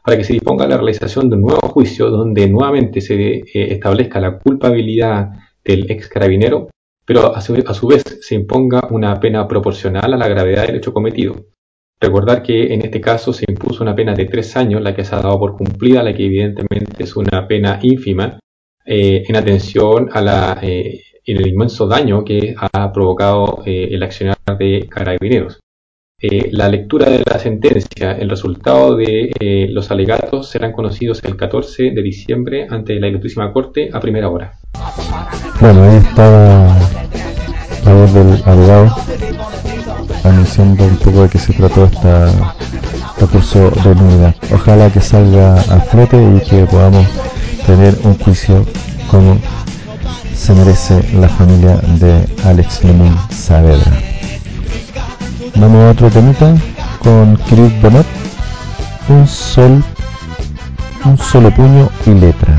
para que se disponga la realización de un nuevo juicio donde nuevamente se eh, establezca la culpabilidad del ex carabinero, pero a su, vez se imponga una pena proporcional a la gravedad del hecho cometido. Recordar que en este caso se impuso una pena de tres años, la que se ha dado por cumplida, la que evidentemente es una pena ínfima, eh, en atención a la eh, en el inmenso daño que ha provocado eh, el accionar de carabineros. Eh, la lectura de la sentencia, el resultado de eh, los alegatos serán conocidos el 14 de diciembre ante la Ilustrísima Corte a primera hora. Bueno, ahí estaba la voz del abogado anunciando un poco de qué se trató esta recurso de nulidad. Ojalá que salga a flote y que podamos tener un juicio como se merece la familia de Alex Lemon Saavedra. Vamos a otro temita con Chris Bonnet. Un sol, un solo puño y letra.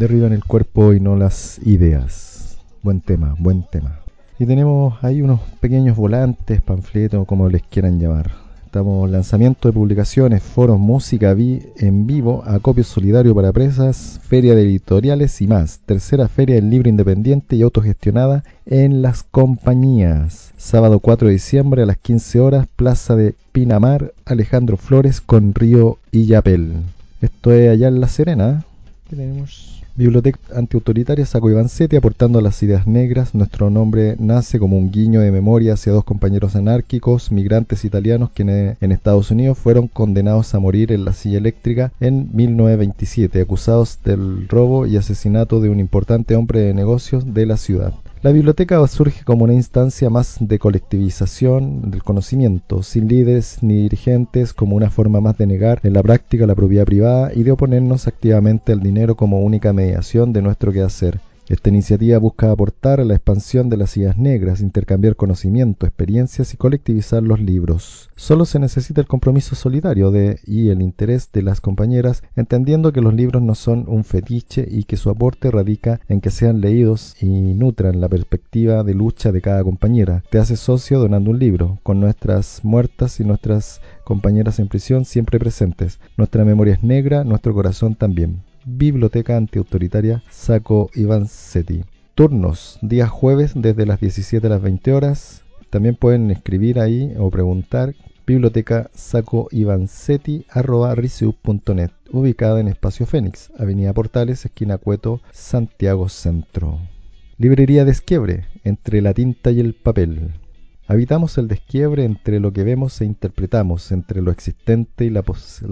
Derriban el cuerpo y no las ideas. Buen tema, buen tema. Y tenemos ahí unos pequeños volantes, panfletos, como les quieran llamar. Estamos lanzamiento de publicaciones, foros, música en vivo, acopio solidario para presas, feria de editoriales y más. Tercera feria del libro independiente y autogestionada en las compañías. Sábado 4 de diciembre a las 15 horas, Plaza de Pinamar, Alejandro Flores con Río Illapel. Esto es allá en La Serena. Biblioteca Antiautoritaria Saco Ivancetti aportando las ideas negras. Nuestro nombre nace como un guiño de memoria hacia dos compañeros anárquicos, migrantes italianos que en Estados Unidos fueron condenados a morir en la silla eléctrica en 1927, acusados del robo y asesinato de un importante hombre de negocios de la ciudad. La biblioteca surge como una instancia más de colectivización del conocimiento, sin líderes ni dirigentes, como una forma más de negar en la práctica la propiedad privada y de oponernos activamente al dinero como única mediación de nuestro quehacer. Esta iniciativa busca aportar a la expansión de las ideas negras, intercambiar conocimiento, experiencias y colectivizar los libros. Solo se necesita el compromiso solidario de y el interés de las compañeras, entendiendo que los libros no son un fetiche y que su aporte radica en que sean leídos y nutran la perspectiva de lucha de cada compañera. Te haces socio donando un libro, con nuestras muertas y nuestras compañeras en prisión siempre presentes. Nuestra memoria es negra, nuestro corazón también. Biblioteca Antiautoritaria Saco Ivancetti. Turnos, día jueves desde las 17 a las 20 horas. También pueden escribir ahí o preguntar biblioteca saco net ubicada en Espacio Fénix, Avenida Portales, esquina Cueto, Santiago Centro. Librería Desquiebre, entre la tinta y el papel. Habitamos el desquiebre entre lo que vemos e interpretamos, entre lo existente y las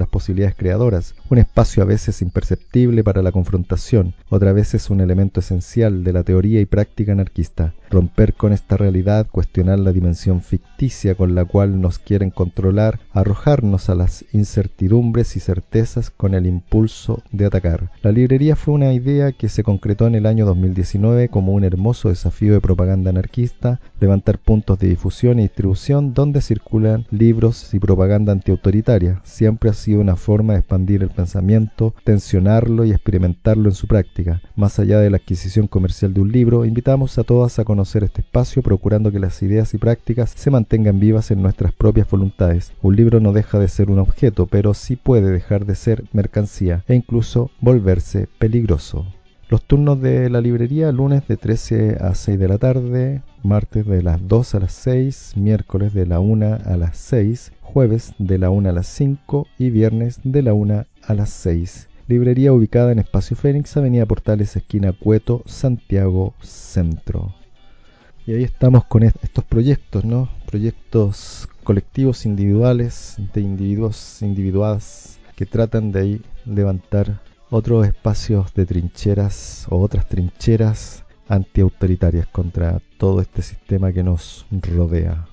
posibilidades creadoras, un espacio a veces imperceptible para la confrontación, otra vez es un elemento esencial de la teoría y práctica anarquista. Romper con esta realidad, cuestionar la dimensión ficticia con la cual nos quieren controlar, arrojarnos a las incertidumbres y certezas con el impulso de atacar. La librería fue una idea que se concretó en el año 2019 como un hermoso desafío de propaganda anarquista, levantar puntos de difusión y distribución donde circulan libros y propaganda antiautoritaria. Siempre ha sido una forma de expandir el pensamiento, tensionarlo y experimentarlo en su práctica. Más allá de la adquisición comercial de un libro, invitamos a todas a conocer este espacio procurando que las ideas y prácticas se mantengan vivas en nuestras propias voluntades. Un libro no deja de ser un objeto, pero sí puede dejar de ser mercancía e incluso volverse peligroso. Los turnos de la librería, lunes de 13 a 6 de la tarde, martes de las 2 a las 6, miércoles de la 1 a las 6, jueves de la 1 a las 5 y viernes de la 1 a las 6. Librería ubicada en Espacio Fénix, Avenida Portales, esquina Cueto, Santiago Centro. Y ahí estamos con estos proyectos, ¿no? Proyectos colectivos individuales, de individuos individuadas que tratan de ahí levantar otros espacios de trincheras o otras trincheras antiautoritarias contra todo este sistema que nos rodea.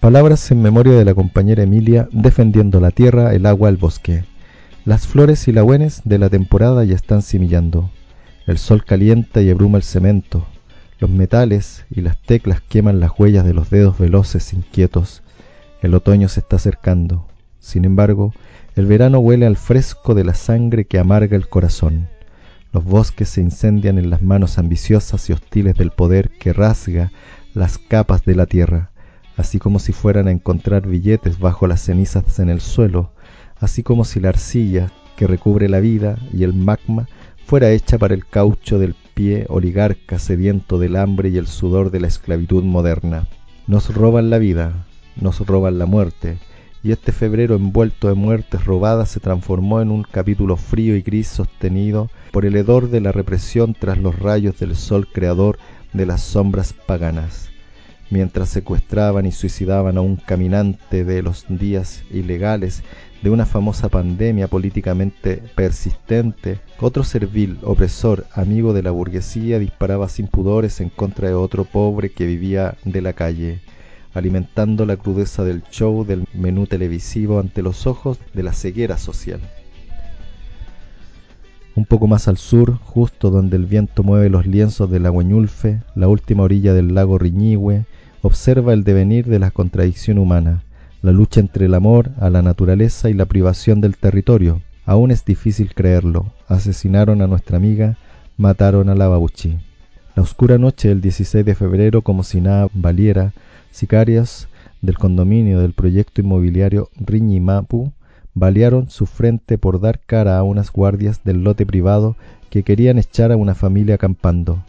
Palabras en memoria de la compañera Emilia defendiendo la tierra, el agua, el bosque. Las flores y lagüenes de la temporada ya están simillando. El sol calienta y abruma el cemento. Los metales y las teclas queman las huellas de los dedos veloces inquietos. El otoño se está acercando. Sin embargo, el verano huele al fresco de la sangre que amarga el corazón. Los bosques se incendian en las manos ambiciosas y hostiles del poder que rasga las capas de la tierra, así como si fueran a encontrar billetes bajo las cenizas en el suelo, así como si la arcilla que recubre la vida y el magma fuera hecha para el caucho del pie oligarca sediento del hambre y el sudor de la esclavitud moderna. Nos roban la vida, nos roban la muerte, y este febrero envuelto de muertes robadas se transformó en un capítulo frío y gris sostenido por el hedor de la represión tras los rayos del sol creador de las sombras paganas. Mientras secuestraban y suicidaban a un caminante de los días ilegales de una famosa pandemia políticamente persistente, otro servil, opresor, amigo de la burguesía, disparaba sin pudores en contra de otro pobre que vivía de la calle, alimentando la crudeza del show del menú televisivo ante los ojos de la ceguera social. Un poco más al sur, justo donde el viento mueve los lienzos de la Hueñulfe, la última orilla del lago Riñihue, observa el devenir de la contradicción humana, la lucha entre el amor a la naturaleza y la privación del territorio. Aún es difícil creerlo. Asesinaron a nuestra amiga, mataron a la Bauchi. La oscura noche del 16 de febrero, como si nada valiera, sicarios del condominio del proyecto inmobiliario Riñimapu balearon su frente por dar cara a unas guardias del lote privado que querían echar a una familia acampando.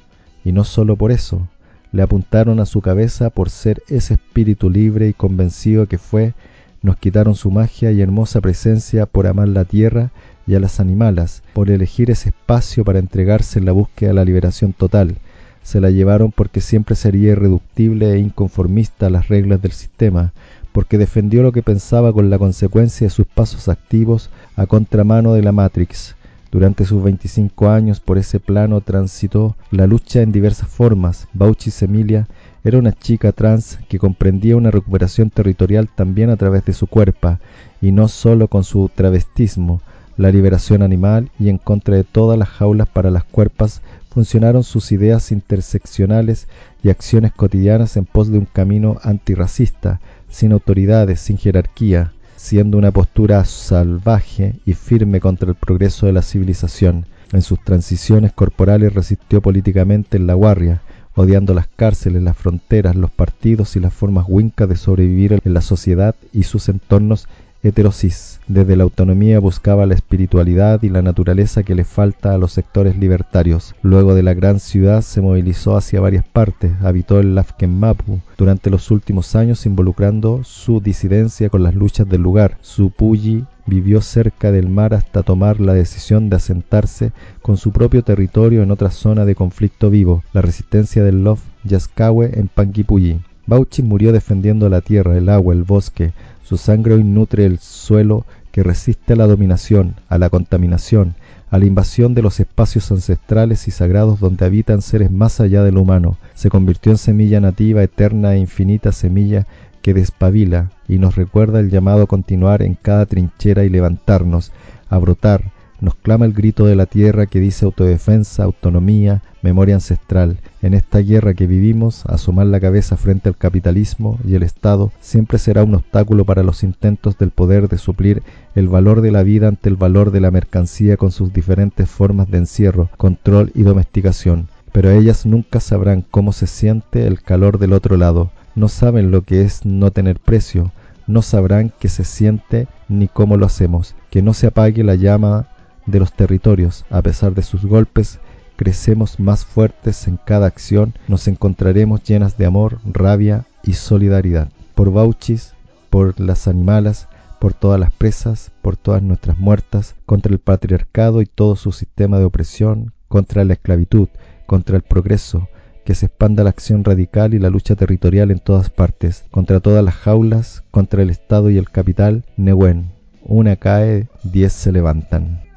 Y no solo por eso, le apuntaron a su cabeza por ser ese espíritu libre y convencido que fue, nos quitaron su magia y hermosa presencia por amar la tierra y a las animalas, por elegir ese espacio para entregarse en la búsqueda de la liberación total. Se la llevaron porque siempre sería irreductible e inconformista a las reglas del sistema, porque defendió lo que pensaba con la consecuencia de sus pasos activos a contramano de la Matrix. Durante sus 25 años por ese plano transitó la lucha en diversas formas. Bauchis Emilia era una chica trans que comprendía una recuperación territorial también a través de su cuerpo, y no solo con su travestismo, la liberación animal y en contra de todas las jaulas para las cuerpas funcionaron sus ideas interseccionales y acciones cotidianas en pos de un camino antirracista, sin autoridades, sin jerarquía, siendo una postura salvaje y firme contra el progreso de la civilización. En sus transiciones corporales resistió políticamente en la guardia, odiando las cárceles, las fronteras, los partidos y las formas huincas de sobrevivir en la sociedad y sus entornos heterosis. Desde la autonomía buscaba la espiritualidad y la naturaleza que le falta a los sectores libertarios. Luego de la gran ciudad se movilizó hacia varias partes, habitó el Lafkenmapu durante los últimos años involucrando su disidencia con las luchas del lugar. Su Puyi vivió cerca del mar hasta tomar la decisión de asentarse con su propio territorio en otra zona de conflicto vivo, la resistencia del Lof Yaskawe en Panguipulli. Bauchi murió defendiendo la tierra, el agua, el bosque, su sangre hoy nutre el suelo que resiste a la dominación, a la contaminación, a la invasión de los espacios ancestrales y sagrados donde habitan seres más allá de lo humano. Se convirtió en semilla nativa, eterna e infinita semilla que despabila y nos recuerda el llamado a continuar en cada trinchera y levantarnos, a brotar, nos clama el grito de la tierra que dice autodefensa, autonomía, memoria ancestral. En esta guerra que vivimos, asomar la cabeza frente al capitalismo y el Estado siempre será un obstáculo para los intentos del poder de suplir el valor de la vida ante el valor de la mercancía con sus diferentes formas de encierro, control y domesticación. Pero ellas nunca sabrán cómo se siente el calor del otro lado, no saben lo que es no tener precio, no sabrán qué se siente ni cómo lo hacemos, que no se apague la llama de los territorios. A pesar de sus golpes, crecemos más fuertes en cada acción, nos encontraremos llenas de amor, rabia y solidaridad. Por Bauchis, por las animalas, por todas las presas, por todas nuestras muertas, contra el patriarcado y todo su sistema de opresión, contra la esclavitud, contra el progreso, que se expanda la acción radical y la lucha territorial en todas partes, contra todas las jaulas, contra el Estado y el capital, Nehuen. Una cae, diez se levantan.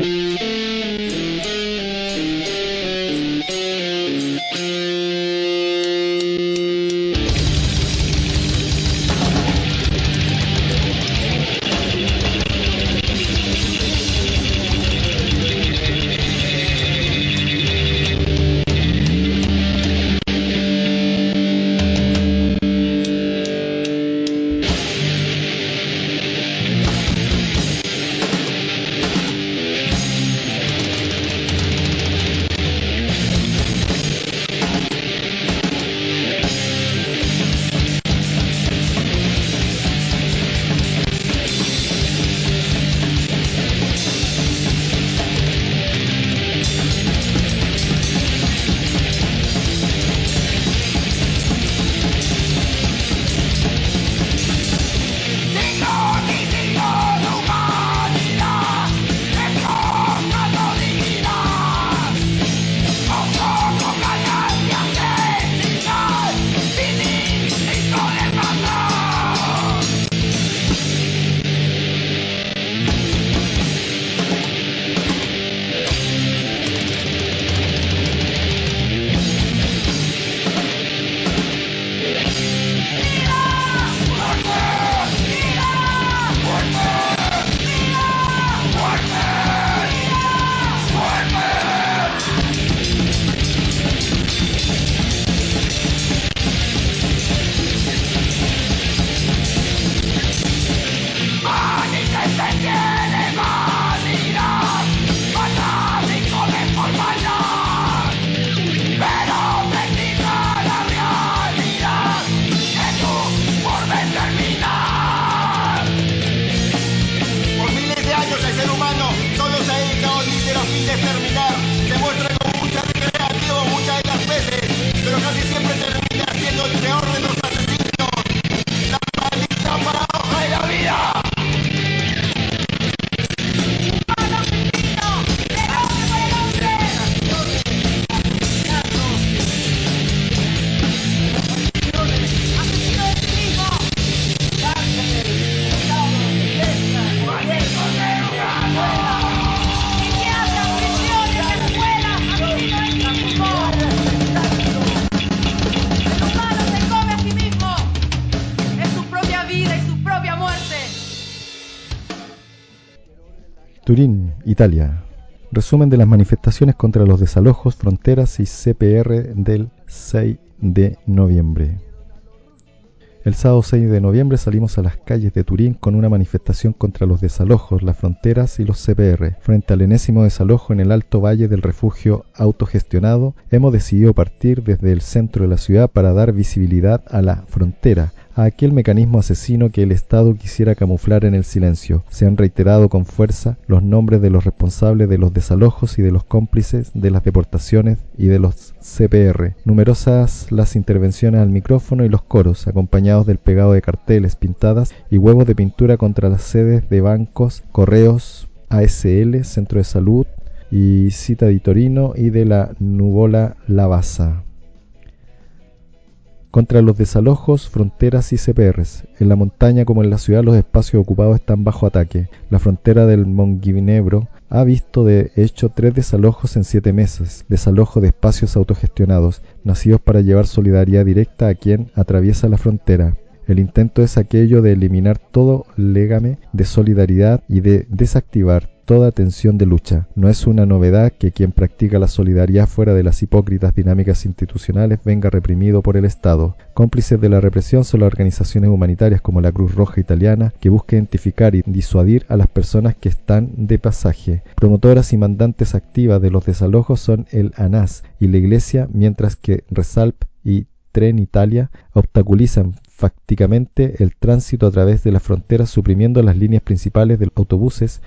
Turín, Resumen de las manifestaciones contra los desalojos, fronteras y CPR del 6 de noviembre. El sábado 6 de noviembre salimos a las calles de Turín con una manifestación contra los desalojos, las fronteras y los CPR. Frente al enésimo desalojo en el alto valle del refugio autogestionado, hemos decidido partir desde el centro de la ciudad para dar visibilidad a la frontera, a aquel mecanismo asesino que el Estado quisiera camuflar en el silencio. Se han reiterado con fuerza los nombres de los responsables de los desalojos y de los cómplices de las deportaciones y de los CPR. Numerosas las intervenciones al micrófono y los coros, acompañados del pegado de carteles pintadas y huevos de pintura contra las sedes de bancos, correos, ASL, Centro de Salud y Cita di Torino y de la Nubola Lavasa contra los desalojos, fronteras y CPRs. En la montaña como en la ciudad los espacios ocupados están bajo ataque. La frontera del Monguinebro ha visto de hecho tres desalojos en siete meses, desalojo de espacios autogestionados, nacidos para llevar solidaridad directa a quien atraviesa la frontera. El intento es aquello de eliminar todo legame de solidaridad y de desactivar toda tensión de lucha. No es una novedad que quien practica la solidaridad fuera de las hipócritas dinámicas institucionales venga reprimido por el Estado. Cómplices de la represión son las organizaciones humanitarias como la Cruz Roja Italiana, que busca identificar y disuadir a las personas que están de pasaje. Promotoras y mandantes activas de los desalojos son el ANAS y la Iglesia, mientras que Resalp y Tren Italia obstaculizan fácticamente el tránsito a través de las fronteras suprimiendo las líneas principales de autobuses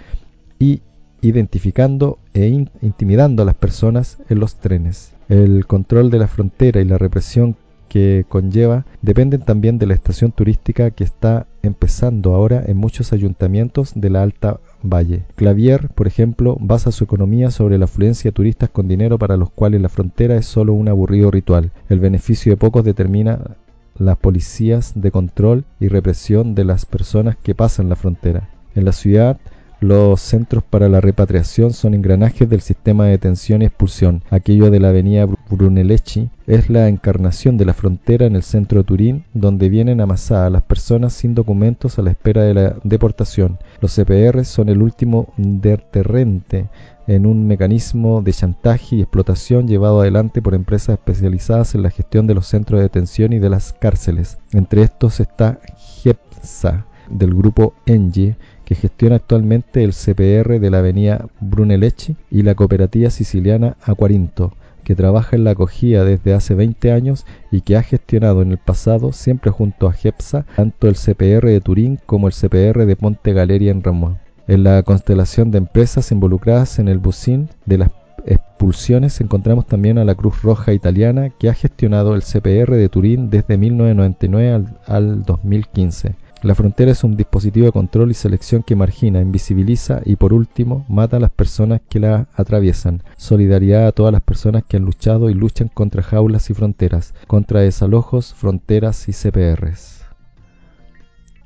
y identificando e intimidando a las personas en los trenes. El control de la frontera y la represión que conlleva dependen también de la estación turística que está empezando ahora en muchos ayuntamientos de la Alta Valle. Clavier, por ejemplo, basa su economía sobre la afluencia de turistas con dinero para los cuales la frontera es solo un aburrido ritual. El beneficio de pocos determina las policías de control y represión de las personas que pasan la frontera. En la ciudad los centros para la repatriación son engranajes del sistema de detención y expulsión. Aquello de la avenida Brunelleschi es la encarnación de la frontera en el centro de Turín, donde vienen amasadas las personas sin documentos a la espera de la deportación. Los CPR son el último deterrente en un mecanismo de chantaje y explotación llevado adelante por empresas especializadas en la gestión de los centros de detención y de las cárceles. Entre estos está GEPSA del grupo Engie, que gestiona actualmente el CPR de la avenida Brunelleschi y la cooperativa siciliana Acuarinto, que trabaja en la acogida desde hace 20 años y que ha gestionado en el pasado, siempre junto a GEPSA, tanto el CPR de Turín como el CPR de Ponte Galeria en Ramón. En la constelación de empresas involucradas en el bucín de las expulsiones encontramos también a la Cruz Roja Italiana, que ha gestionado el CPR de Turín desde 1999 al, al 2015. La frontera es un dispositivo de control y selección que margina, invisibiliza y por último mata a las personas que la atraviesan. Solidaridad a todas las personas que han luchado y luchan contra jaulas y fronteras, contra desalojos, fronteras y CPRs.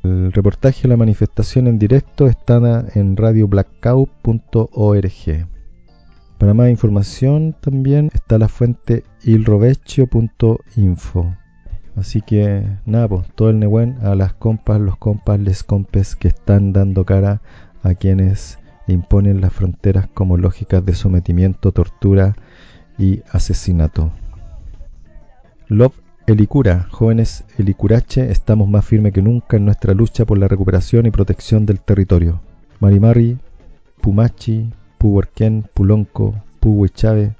El reportaje de la manifestación en directo está en radioblackout.org. Para más información también está la fuente ilrovecchio.info. Así que nada, pues todo el Nehuen a las compas, los compas, les compes que están dando cara a quienes imponen las fronteras como lógicas de sometimiento, tortura y asesinato. Love Elicura, jóvenes Elicurache, estamos más firmes que nunca en nuestra lucha por la recuperación y protección del territorio. Marimari, Pumachi, Puhuerquén, Pulonco, Puhuichave,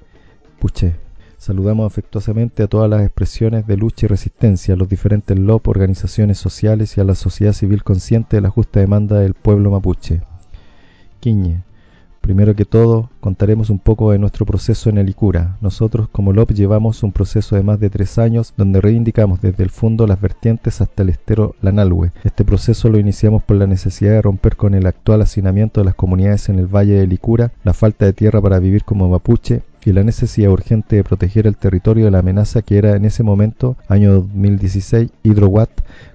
Puché. Saludamos afectuosamente a todas las expresiones de lucha y resistencia, a los diferentes LOP, organizaciones sociales y a la sociedad civil consciente de la justa demanda del pueblo mapuche. Quiñe. Primero que todo, contaremos un poco de nuestro proceso en el ICURA. Nosotros, como LOP, llevamos un proceso de más de tres años donde reivindicamos desde el fondo las vertientes hasta el estero Lanalhue. Este proceso lo iniciamos por la necesidad de romper con el actual hacinamiento de las comunidades en el Valle del Icura, la falta de tierra para vivir como mapuche y la necesidad urgente de proteger el territorio de la amenaza que era en ese momento, año 2016, Hidrowatt,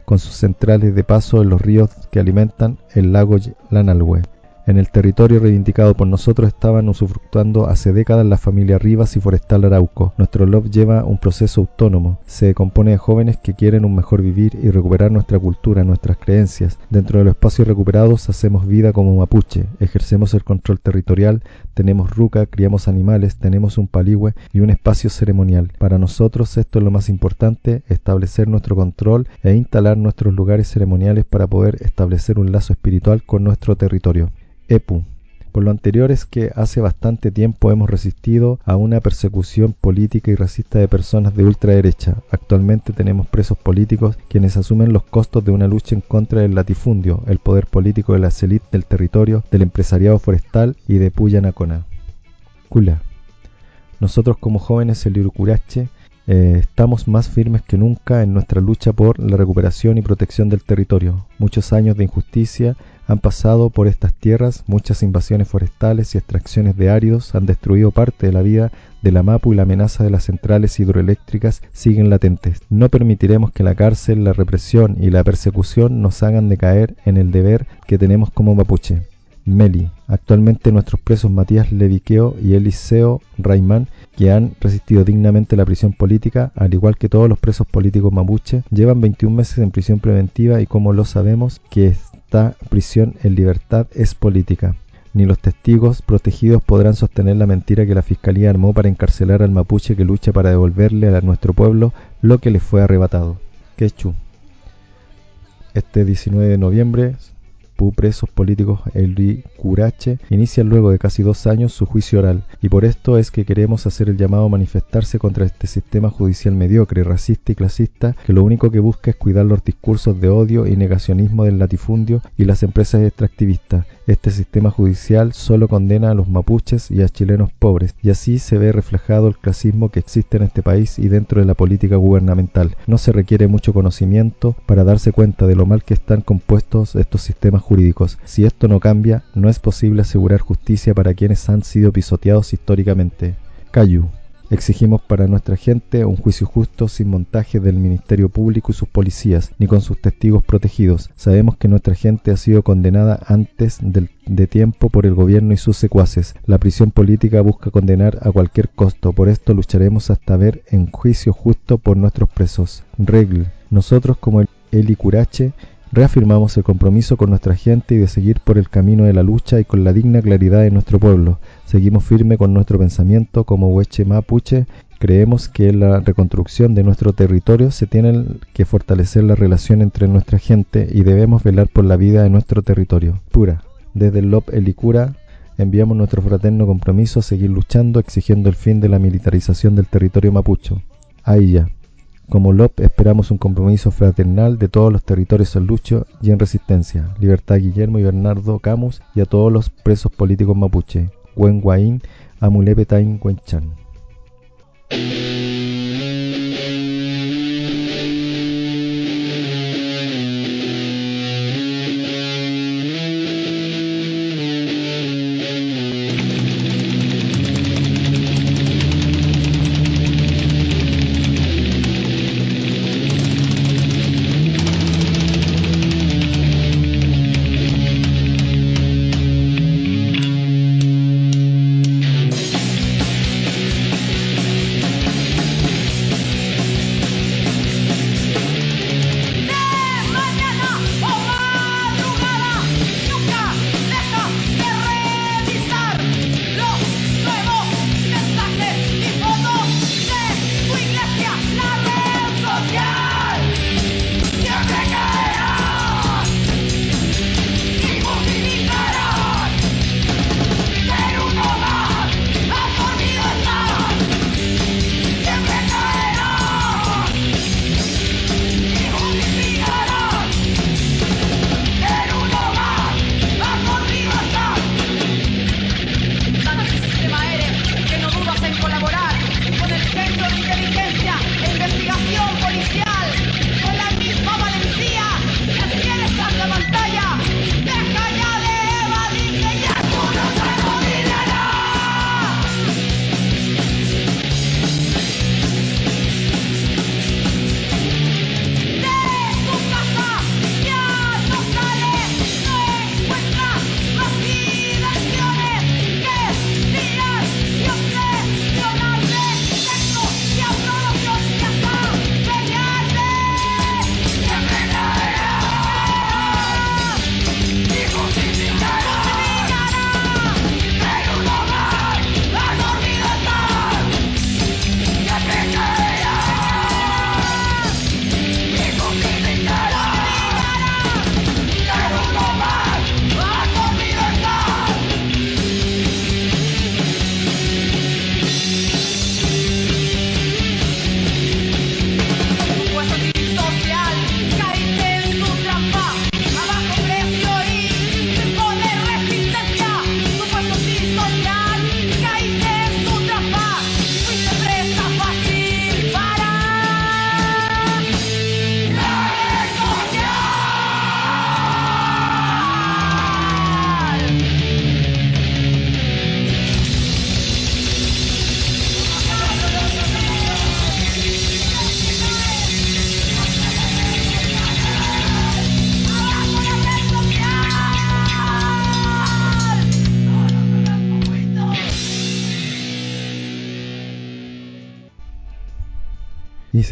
con sus centrales de paso en los ríos que alimentan el lago Lanalhue. En el territorio reivindicado por nosotros estaban usufructuando hace décadas la familia Rivas y Forestal Arauco. Nuestro LOB lleva un proceso autónomo. Se compone de jóvenes que quieren un mejor vivir y recuperar nuestra cultura, nuestras creencias. Dentro de los espacios recuperados hacemos vida como mapuche, ejercemos el control territorial, tenemos ruca, criamos animales, tenemos un paligüe y un espacio ceremonial. Para nosotros esto es lo más importante, establecer nuestro control e instalar nuestros lugares ceremoniales para poder establecer un lazo espiritual con nuestro territorio. EPU. Por lo anterior es que hace bastante tiempo hemos resistido a una persecución política y racista de personas de ultraderecha. Actualmente tenemos presos políticos quienes asumen los costos de una lucha en contra del latifundio, el poder político de la élites del territorio, del empresariado forestal y de Puyanacona. Cula. Nosotros como jóvenes el Irucurache eh, estamos más firmes que nunca en nuestra lucha por la recuperación y protección del territorio. Muchos años de injusticia han pasado por estas tierras, muchas invasiones forestales y extracciones de áridos han destruido parte de la vida de la Mapu y la amenaza de las centrales hidroeléctricas siguen latentes. No permitiremos que la cárcel, la represión y la persecución nos hagan decaer en el deber que tenemos como mapuche. Meli. Actualmente nuestros presos Matías Leviqueo y Eliseo Raimán, que han resistido dignamente la prisión política, al igual que todos los presos políticos mapuche, llevan 21 meses en prisión preventiva y como lo sabemos que esta prisión en libertad es política. Ni los testigos protegidos podrán sostener la mentira que la Fiscalía armó para encarcelar al mapuche que lucha para devolverle a nuestro pueblo lo que le fue arrebatado. Quechu. Este 19 de noviembre presos políticos Elri Curache inician luego de casi dos años su juicio oral y por esto es que queremos hacer el llamado a manifestarse contra este sistema judicial mediocre, racista y clasista que lo único que busca es cuidar los discursos de odio y negacionismo del latifundio y las empresas extractivistas. Este sistema judicial solo condena a los mapuches y a chilenos pobres y así se ve reflejado el clasismo que existe en este país y dentro de la política gubernamental. No se requiere mucho conocimiento para darse cuenta de lo mal que están compuestos estos sistemas Si esto no cambia, no es posible asegurar justicia para quienes han sido pisoteados históricamente. Cayu. Exigimos para nuestra gente un juicio justo sin montaje del Ministerio Público y sus policías, ni con sus testigos protegidos. Sabemos que nuestra gente ha sido condenada antes de tiempo por el gobierno y sus secuaces. La prisión política busca condenar a cualquier costo, por esto lucharemos hasta ver en juicio justo por nuestros presos. Regl. Nosotros como el Eli Curache Reafirmamos el compromiso con nuestra gente y de seguir por el camino de la lucha y con la digna claridad de nuestro pueblo. Seguimos firme con nuestro pensamiento como Hueche Mapuche. Creemos que en la reconstrucción de nuestro territorio se tiene que fortalecer la relación entre nuestra gente y debemos velar por la vida de nuestro territorio. Pura. Desde el LOP Elicura enviamos nuestro fraterno compromiso a seguir luchando exigiendo el fin de la militarización del territorio mapucho. Ahí ya. Como LOP esperamos un compromiso fraternal de todos los territorios en lucha y en resistencia. Libertad a Guillermo y Bernardo Camus y a todos los presos políticos mapuche. Wen Guaín, Amulepetain Huenchan. Y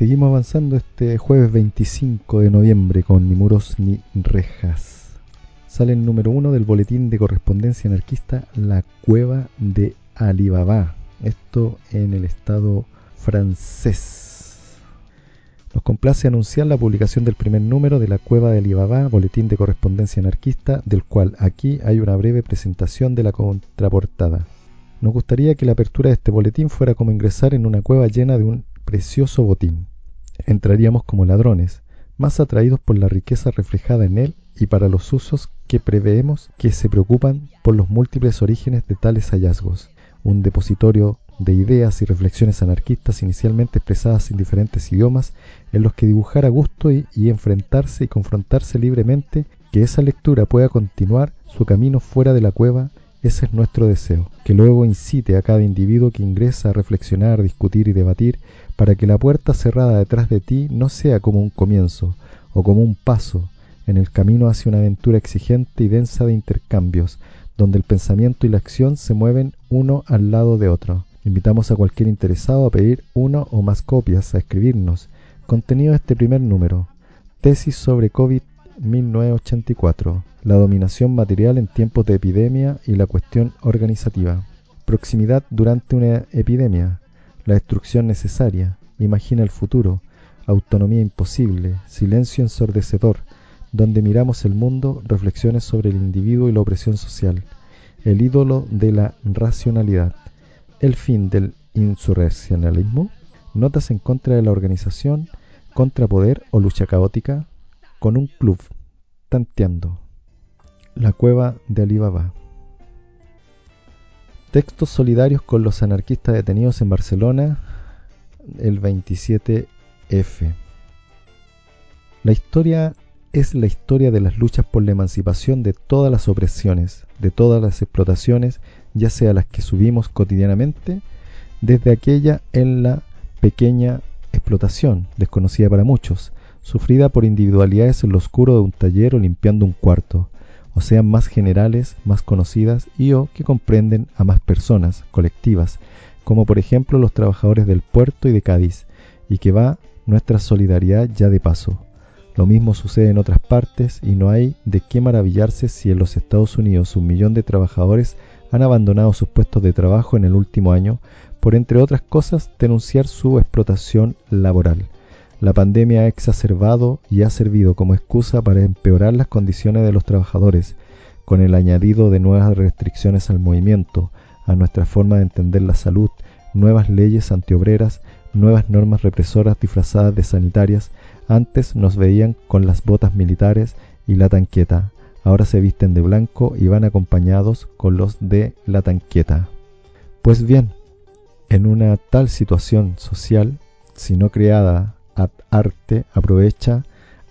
seguimos avanzando este jueves 25 de noviembre con Ni muros ni rejas. Sale el número uno del boletín de correspondencia anarquista La Cueva de Alibaba. Esto en el estado francés. Nos complace anunciar la publicación del primer número de La Cueva de Alibaba, boletín de correspondencia anarquista, del cual aquí hay una breve presentación de la contraportada. Nos gustaría que la apertura de este boletín fuera como ingresar en una cueva llena de un precioso botín. Entraríamos como ladrones, más atraídos por la riqueza reflejada en él y para los usos que preveemos que se preocupan por los múltiples orígenes de tales hallazgos. Un depositorio de ideas y reflexiones anarquistas inicialmente expresadas en diferentes idiomas, en los que dibujar a gusto y, y, enfrentarse y confrontarse libremente, que esa lectura pueda continuar su camino fuera de la cueva ese es nuestro deseo, que luego incite a cada individuo que ingresa a reflexionar, discutir y debatir, para que la puerta cerrada detrás de ti no sea como un comienzo o como un paso en el camino hacia una aventura exigente y densa de intercambios, donde el pensamiento y la acción se mueven uno al lado de otro. Invitamos a cualquier interesado a pedir uno o más copias, a escribirnos. Contenido de este primer número. Tesis sobre COVID 1984, la dominación material en tiempos de epidemia y la cuestión organizativa. Proximidad durante una epidemia, la destrucción necesaria, imagina el futuro, autonomía imposible, silencio ensordecedor, donde miramos el mundo, reflexiones sobre el individuo y la opresión social, el ídolo de la racionalidad, el fin del insurreccionalismo, notas en contra de la organización, contrapoder o lucha caótica, con un club, tanteando. La cueva de Alibaba. Textos solidarios con los anarquistas detenidos en Barcelona el 27F. La historia es la historia de las luchas por la emancipación de todas las opresiones, de todas las explotaciones, ya sea las que subimos cotidianamente, desde aquella en la pequeña explotación, desconocida para muchos, sufrida por individualidades en lo oscuro de un taller o limpiando un cuarto, o sean más generales, más conocidas y o que comprenden a más personas, colectivas, como por ejemplo los trabajadores del puerto y de Cádiz, y que va nuestra solidaridad ya de paso. Lo mismo sucede en otras partes y no hay de qué maravillarse si en los Estados Unidos un millón de trabajadores han abandonado sus puestos de trabajo en el último año por, entre otras cosas, denunciar su explotación laboral. La pandemia ha exacerbado y ha servido como excusa para empeorar las condiciones de los trabajadores, con el añadido de nuevas restricciones al movimiento, a nuestra forma de entender la salud, nuevas leyes antiobreras, nuevas normas represoras disfrazadas de sanitarias. Antes nos veían con las botas militares y la tanqueta, ahora se visten de blanco y van acompañados con los de la tanqueta. Pues bien, en una tal situación social, si no creada ad arte aprovecha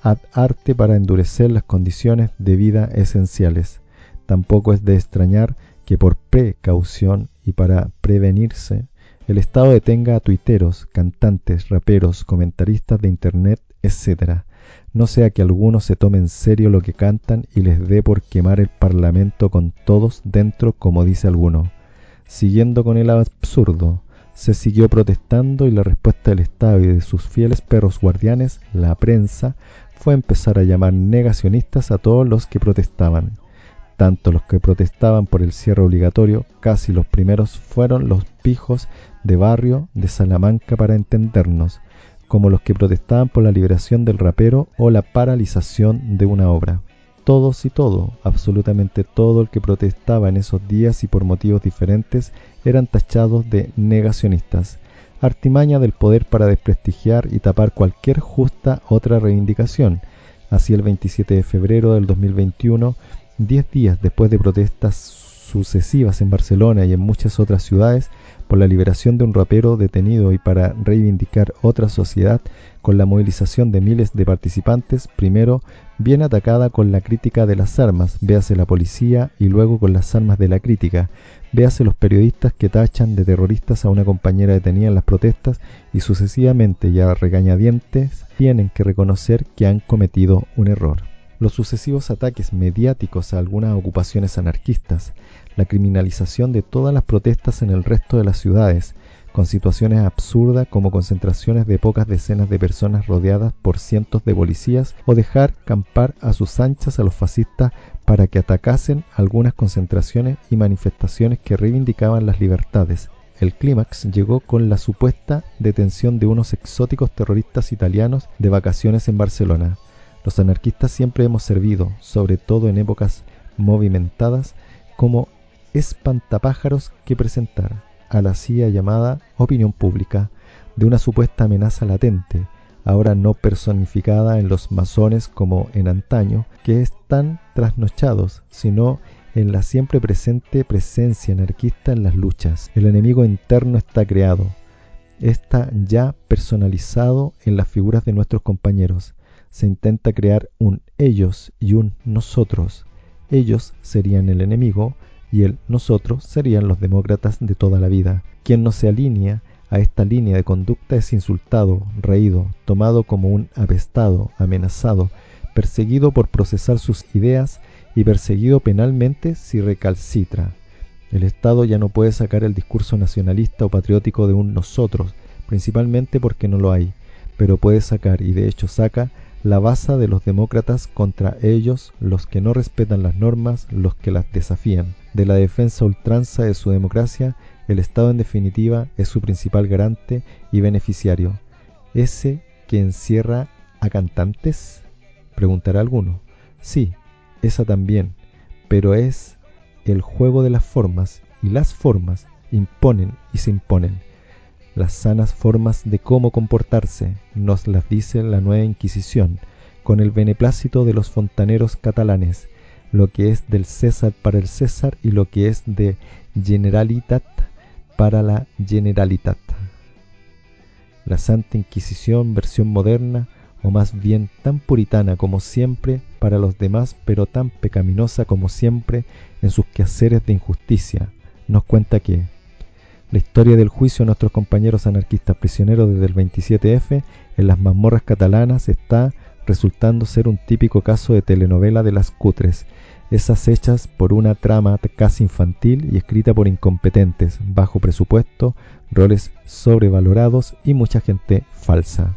ad arte para endurecer las condiciones de vida esenciales. Tampoco es de extrañar que por precaución y para prevenirse, el Estado detenga a tuiteros, cantantes, raperos, comentaristas de Internet, etc. No sea que algunos se tomen en serio lo que cantan y les dé por quemar el Parlamento con todos dentro, como dice alguno. Siguiendo con el absurdo, se siguió protestando y la respuesta del Estado y de sus fieles perros guardianes, la prensa, fue empezar a llamar negacionistas a todos los que protestaban. Tanto los que protestaban por el cierre obligatorio, casi los primeros fueron los pijos de barrio de Salamanca para entendernos, como los que protestaban por la liberación del rapero o la paralización de una obra todos y todo, absolutamente todo el que protestaba en esos días y por motivos diferentes eran tachados de negacionistas, artimaña del poder para desprestigiar y tapar cualquier justa otra reivindicación. Así el 27 de febrero del 2021, diez días después de protestas sucesivas en Barcelona y en muchas otras ciudades, por la liberación de un rapero detenido y para reivindicar otra sociedad con la movilización de miles de participantes, primero bien atacada con la crítica de las armas, véase la policía y luego con las armas de la crítica, véase los periodistas que tachan de terroristas a una compañera detenida en las protestas y sucesivamente ya regañadientes tienen que reconocer que han cometido un error. Los sucesivos ataques mediáticos a algunas ocupaciones anarquistas, la criminalización de todas las protestas en el resto de las ciudades, con situaciones absurdas como concentraciones de pocas decenas de personas rodeadas por cientos de policías o dejar campar a sus anchas a los fascistas para que atacasen algunas concentraciones y manifestaciones que reivindicaban las libertades. El clímax llegó con la supuesta detención de unos exóticos terroristas italianos de vacaciones en Barcelona. Los anarquistas siempre hemos servido, sobre todo en épocas movimentadas, como espantapájaros que presentar a la CIA llamada opinión pública de una supuesta amenaza latente, ahora no personificada en los masones como en antaño, que están trasnochados, sino en la siempre presente presencia anarquista en las luchas. El enemigo interno está creado, está ya personalizado en las figuras de nuestros compañeros. Se intenta crear un ellos y un nosotros. Ellos serían el enemigo, y el nosotros serían los demócratas de toda la vida. Quien no se alinea a esta línea de conducta es insultado, reído, tomado como un apestado, amenazado, perseguido por procesar sus ideas y perseguido penalmente si recalcitra. El Estado ya no puede sacar el discurso nacionalista o patriótico de un nosotros, principalmente porque no lo hay, pero puede sacar, y de hecho saca, la base de los demócratas contra ellos, los que no respetan las normas, los que las desafían. De la defensa ultranza de su democracia, el Estado en definitiva es su principal garante y beneficiario. ¿Ese que encierra a cantantes? Preguntará alguno. Sí, esa también, pero es el juego de las formas y las formas imponen y se imponen las sanas formas de cómo comportarse, nos las dice la nueva Inquisición, con el beneplácito de los fontaneros catalanes, lo que es del César para el César y lo que es de Generalitat para la Generalitat. La Santa Inquisición, versión moderna, o más bien tan puritana como siempre para los demás, pero tan pecaminosa como siempre en sus quehaceres de injusticia, nos cuenta que la historia del juicio de nuestros compañeros anarquistas prisioneros desde el 27F en las mazmorras catalanas está resultando ser un típico caso de telenovela de las cutres, esas hechas por una trama casi infantil y escrita por incompetentes, bajo presupuesto, roles sobrevalorados y mucha gente falsa.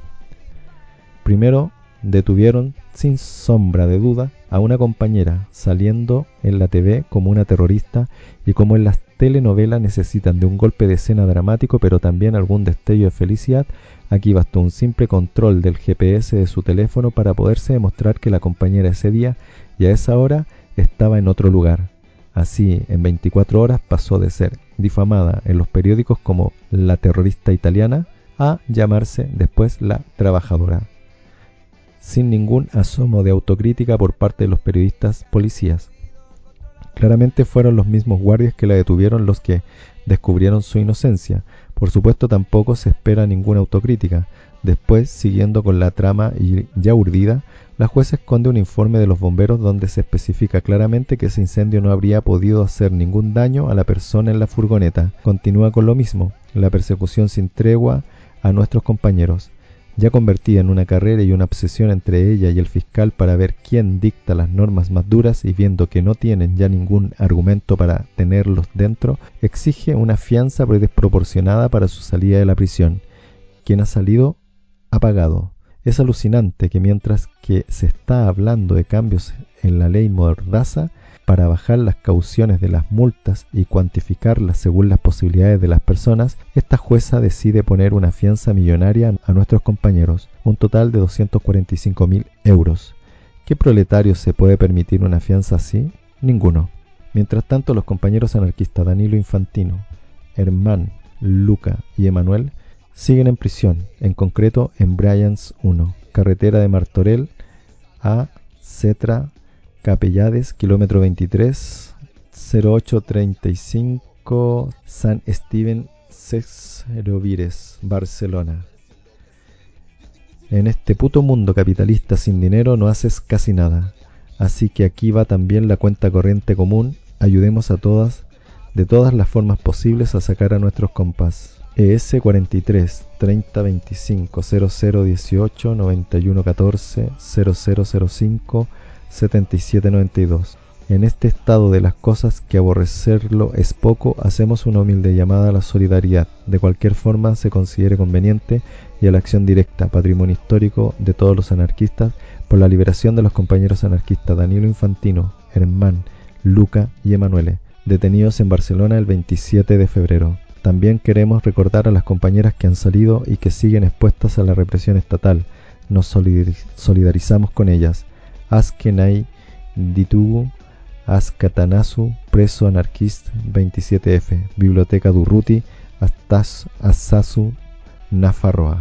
Primero detuvieron sin sombra de duda a una compañera saliendo en la TV como una terrorista y como en las telenovelas necesitan de un golpe de escena dramático pero también algún destello de felicidad, aquí bastó un simple control del GPS de su teléfono para poderse demostrar que la compañera ese día y a esa hora estaba en otro lugar. Así, en 24 horas pasó de ser difamada en los periódicos como la terrorista italiana a llamarse después la trabajadora sin ningún asomo de autocrítica por parte de los periodistas policías. Claramente fueron los mismos guardias que la detuvieron los que descubrieron su inocencia. Por supuesto tampoco se espera ninguna autocrítica. Después, siguiendo con la trama ya urdida, la jueza esconde un informe de los bomberos donde se especifica claramente que ese incendio no habría podido hacer ningún daño a la persona en la furgoneta. Continúa con lo mismo, la persecución sin tregua a nuestros compañeros ya convertida en una carrera y una obsesión entre ella y el fiscal para ver quién dicta las normas más duras y viendo que no tienen ya ningún argumento para tenerlos dentro, exige una fianza desproporcionada para su salida de la prisión. Quien ha salido ha pagado. Es alucinante que mientras que se está hablando de cambios en la ley Mordaza, para bajar las cauciones de las multas y cuantificarlas según las posibilidades de las personas, esta jueza decide poner una fianza millonaria a nuestros compañeros, un total de 245 mil euros. ¿Qué proletario se puede permitir una fianza así? Ninguno. Mientras tanto, los compañeros anarquistas Danilo Infantino, Hermán, Luca y Emanuel siguen en prisión, en concreto en Bryans 1, carretera de Martorell a Cetra Capellades, kilómetro 23, 0835, San Steven Sexrovires, Barcelona. En este puto mundo capitalista sin dinero no haces casi nada. Así que aquí va también la cuenta corriente común. Ayudemos a todas, de todas las formas posibles, a sacar a nuestros compas. ES 43 30 25 00 18 91 14 0005 7792. En este estado de las cosas que aborrecerlo es poco, hacemos una humilde llamada a la solidaridad, de cualquier forma se considere conveniente, y a la acción directa, patrimonio histórico de todos los anarquistas, por la liberación de los compañeros anarquistas Danilo Infantino, Hermán, Luca y Emanuele, detenidos en Barcelona el 27 de febrero. También queremos recordar a las compañeras que han salido y que siguen expuestas a la represión estatal. Nos solidarizamos con ellas. Askenai Ditugu, Askatanasu, preso anarquista 27F, Biblioteca Durruti, Asasu, Nafarroa.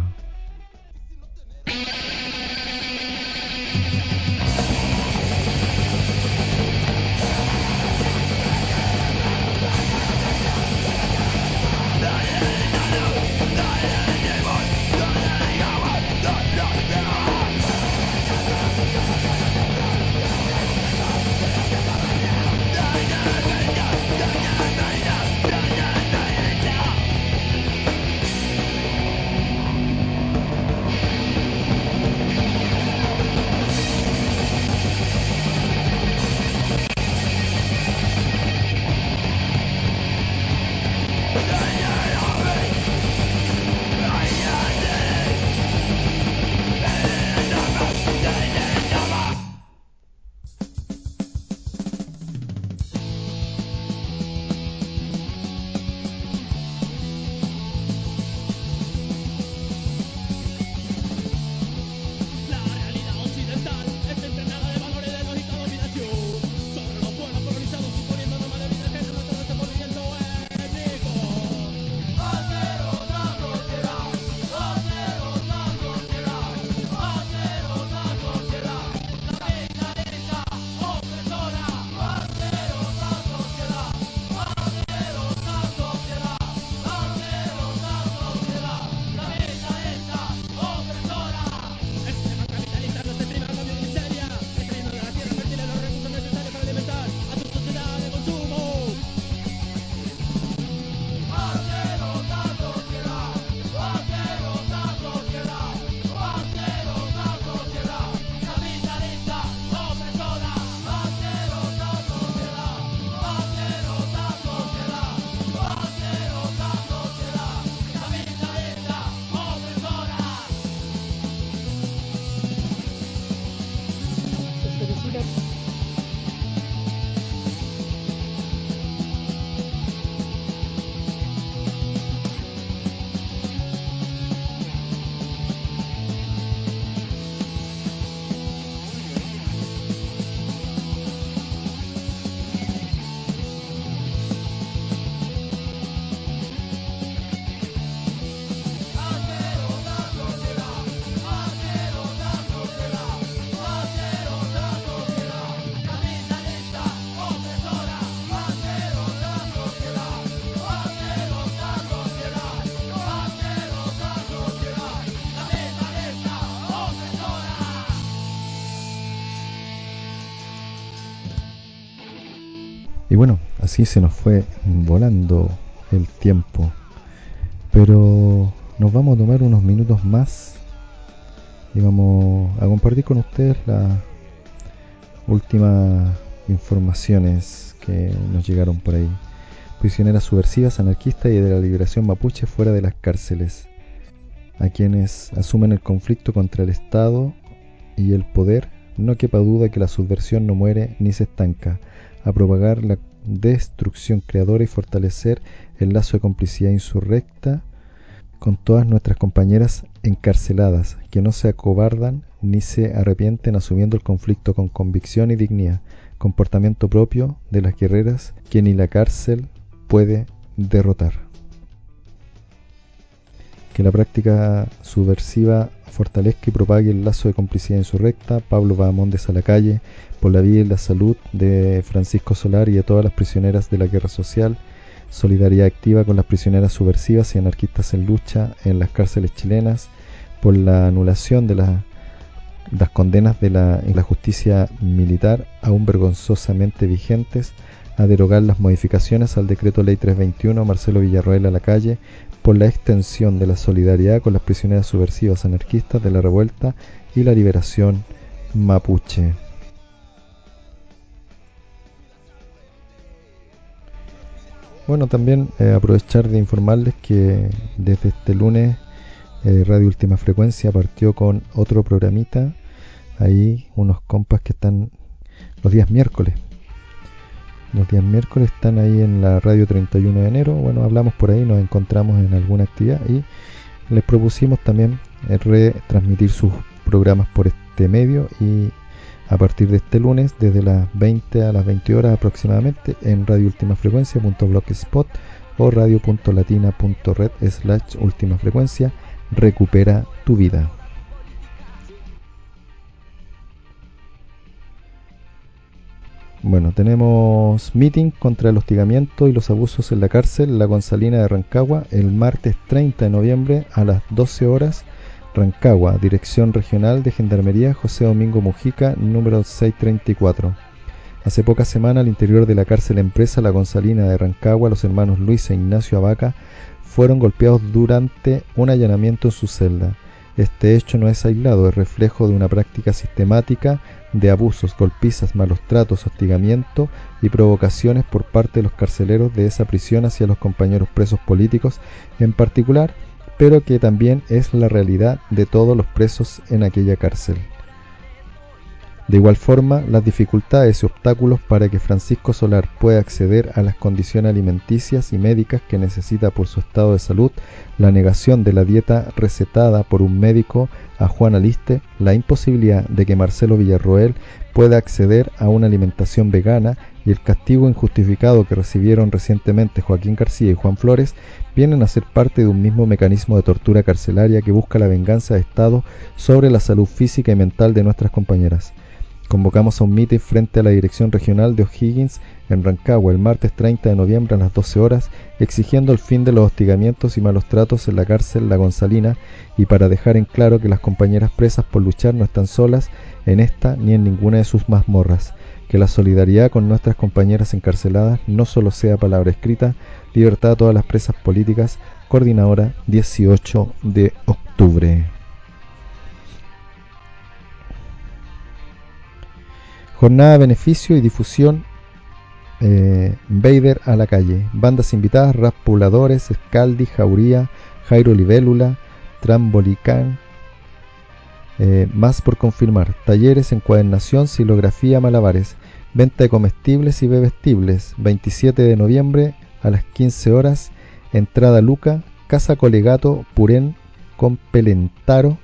Así se nos fue volando el tiempo. Pero nos vamos a tomar unos minutos más y vamos a compartir con ustedes las últimas informaciones que nos llegaron por ahí. Prisioneras subversivas, anarquistas y de la liberación mapuche fuera de las cárceles. A quienes asumen el conflicto contra el Estado y el poder, no quepa duda que la subversión no muere ni se estanca a propagar la destrucción creadora y fortalecer el lazo de complicidad insurrecta con todas nuestras compañeras encarceladas, que no se acobardan ni se arrepienten asumiendo el conflicto con convicción y dignidad, comportamiento propio de las guerreras que ni la cárcel puede derrotar. Que la práctica subversiva fortalezca y propague el lazo de complicidad insurrecta. Pablo Bahamondes a la calle, por la vida y la salud de Francisco Solar y de todas las prisioneras de la guerra social, solidaridad activa con las prisioneras subversivas y anarquistas en lucha en las cárceles chilenas, por la anulación de las condenas de la, en la justicia militar aún vergonzosamente vigentes, a derogar las modificaciones al decreto ley 321 Marcelo Villarroel a la calle por la extensión de la solidaridad con las prisioneras subversivas anarquistas de la revuelta y la liberación mapuche. Bueno, también eh, aprovechar de informarles que desde este lunes eh, Radio Última Frecuencia partió con otro programita, ahí unos compas que están los días miércoles los días miércoles están ahí en la radio 31 de enero. Bueno, hablamos por ahí, nos encontramos en alguna actividad y les propusimos también eh, retransmitir sus programas por este medio y a partir de este lunes desde las 20 a las 20 horas aproximadamente en radio última o radio.latina.red slash última frecuencia recupera tu vida. Bueno, tenemos meeting contra el hostigamiento y los abusos en la cárcel La Gonzalina de Rancagua el martes 30 de noviembre a las 12 horas Rancagua, Dirección Regional de Gendarmería José Domingo Mujica, número 634. Hace pocas semanas al interior de la cárcel empresa La Gonzalina de Rancagua, los hermanos Luis e Ignacio Abaca fueron golpeados durante un allanamiento en su celda. Este hecho no es aislado, es reflejo de una práctica sistemática de abusos, golpizas, malos tratos, hostigamiento y provocaciones por parte de los carceleros de esa prisión hacia los compañeros presos políticos en particular pero que también es la realidad de todos los presos en aquella cárcel. De igual forma, las dificultades y obstáculos para que Francisco Solar pueda acceder a las condiciones alimenticias y médicas que necesita por su estado de salud, la negación de la dieta recetada por un médico a Juan Aliste, la imposibilidad de que Marcelo Villarroel pueda acceder a una alimentación vegana y el castigo injustificado que recibieron recientemente Joaquín García y Juan Flores vienen a ser parte de un mismo mecanismo de tortura carcelaria que busca la venganza de Estado sobre la salud física y mental de nuestras compañeras. Convocamos a un mitin frente a la Dirección Regional de O'Higgins en Rancagua el martes 30 de noviembre a las 12 horas, exigiendo el fin de los hostigamientos y malos tratos en la cárcel La Gonzalina y para dejar en claro que las compañeras presas por luchar no están solas en esta ni en ninguna de sus mazmorras que la solidaridad con nuestras compañeras encarceladas no solo sea palabra escrita, libertad a todas las presas políticas, coordinadora 18 de octubre. Jornada de beneficio y difusión eh, Vader a la calle. Bandas invitadas, Raspuladores, Scaldi, Jauría, Jairo Libélula, Trambolicán, eh, más por confirmar. Talleres, encuadernación, silografía, malabares. Venta de comestibles y bebestibles. 27 de noviembre a las 15 horas. Entrada Luca, Casa Colegato, Purén, con Pelentaro,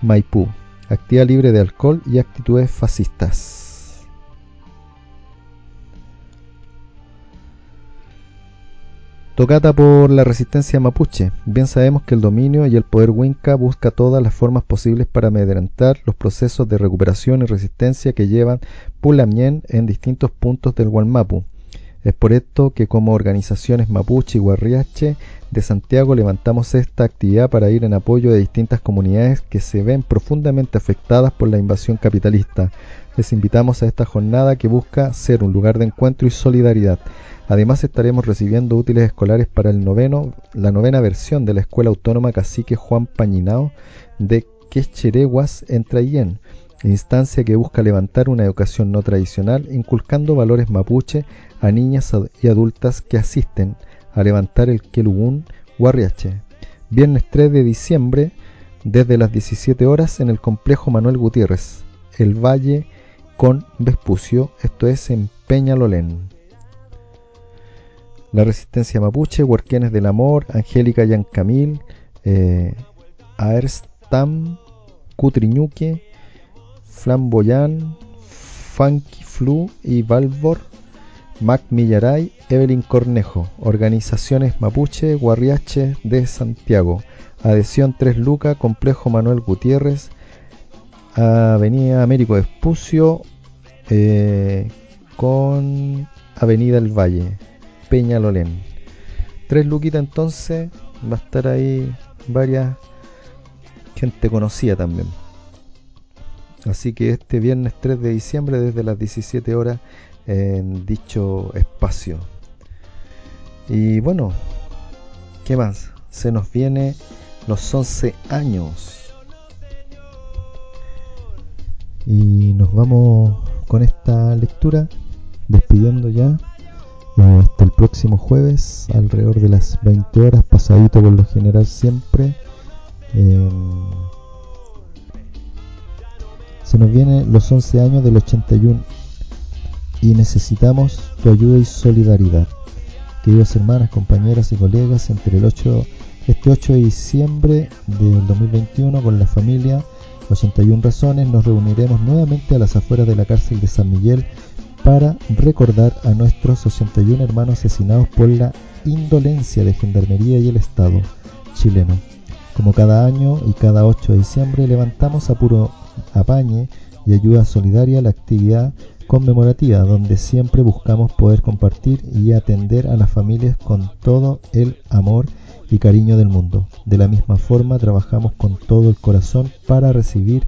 Maipú. Actividad libre de alcohol y actitudes fascistas. Tocata por la resistencia mapuche. Bien sabemos que el dominio y el poder winca busca todas las formas posibles para amedrentar los procesos de recuperación y resistencia que llevan Pulamien en distintos puntos del Gualmapu. Es por esto que como organizaciones mapuche y guarriache de Santiago levantamos esta actividad para ir en apoyo de distintas comunidades que se ven profundamente afectadas por la invasión capitalista. Les invitamos a esta jornada que busca ser un lugar de encuentro y solidaridad Además estaremos recibiendo útiles escolares para el noveno, la novena versión de la Escuela Autónoma Cacique Juan Pañinao de Quechereguas en instancia que busca levantar una educación no tradicional inculcando valores mapuche a niñas y adultas que asisten a levantar el Quelugún Guarriache. Viernes 3 de diciembre desde las 17 horas en el complejo Manuel Gutiérrez, El Valle con Vespucio, esto es en Peñalolén. La Resistencia Mapuche, Huarquenes del Amor, Angélica Yancamil, eh, Aerstam, Cutriñuque, Flamboyán, Funky Flu y Valvor, Mac Millaray, Evelyn Cornejo, Organizaciones Mapuche, Guarriache de Santiago, Adhesión 3 Luca, Complejo Manuel Gutiérrez, Avenida Américo Espucio, eh, con Avenida El Valle. Peñalolén. Tres luquitas entonces, va a estar ahí varias gente conocida también. Así que este viernes 3 de diciembre desde las 17 horas en dicho espacio. Y bueno, ¿qué más? Se nos viene los 11 años. Y nos vamos con esta lectura, despidiendo ya hasta el próximo jueves, alrededor de las 20 horas, pasadito por lo general siempre. Em, se nos vienen los 11 años del 81 y necesitamos tu ayuda y solidaridad. Queridos hermanas, compañeras y colegas, entre el 8, este 8 de diciembre del 2021 con la familia 81 Razones nos reuniremos nuevamente a las afueras de la cárcel de San Miguel para recordar a nuestros 81 hermanos asesinados por la indolencia de Gendarmería y el Estado chileno. Como cada año y cada 8 de diciembre levantamos a puro apañe y ayuda solidaria la actividad conmemorativa donde siempre buscamos poder compartir y atender a las familias con todo el amor y cariño del mundo. De la misma forma trabajamos con todo el corazón para recibir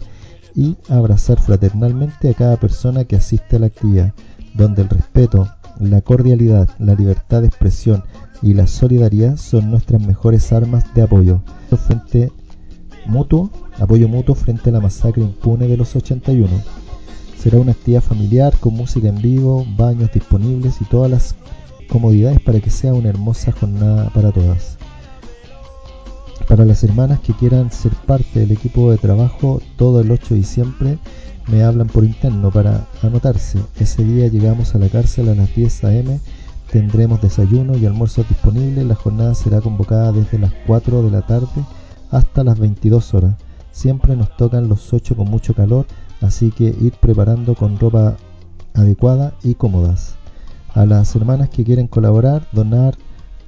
y abrazar fraternalmente a cada persona que asiste a la actividad, donde el respeto, la cordialidad, la libertad de expresión y la solidaridad son nuestras mejores armas de apoyo. Frente mutuo, apoyo mutuo frente a la masacre impune de los 81. Será una actividad familiar con música en vivo, baños disponibles y todas las comodidades para que sea una hermosa jornada para todas. Para las hermanas que quieran ser parte del equipo de trabajo, todo el 8 de diciembre me hablan por interno para anotarse. Ese día llegamos a la cárcel a las 10 am, tendremos desayuno y almuerzo disponibles. La jornada será convocada desde las 4 de la tarde hasta las 22 horas. Siempre nos tocan los 8 con mucho calor, así que ir preparando con ropa adecuada y cómodas. A las hermanas que quieren colaborar, donar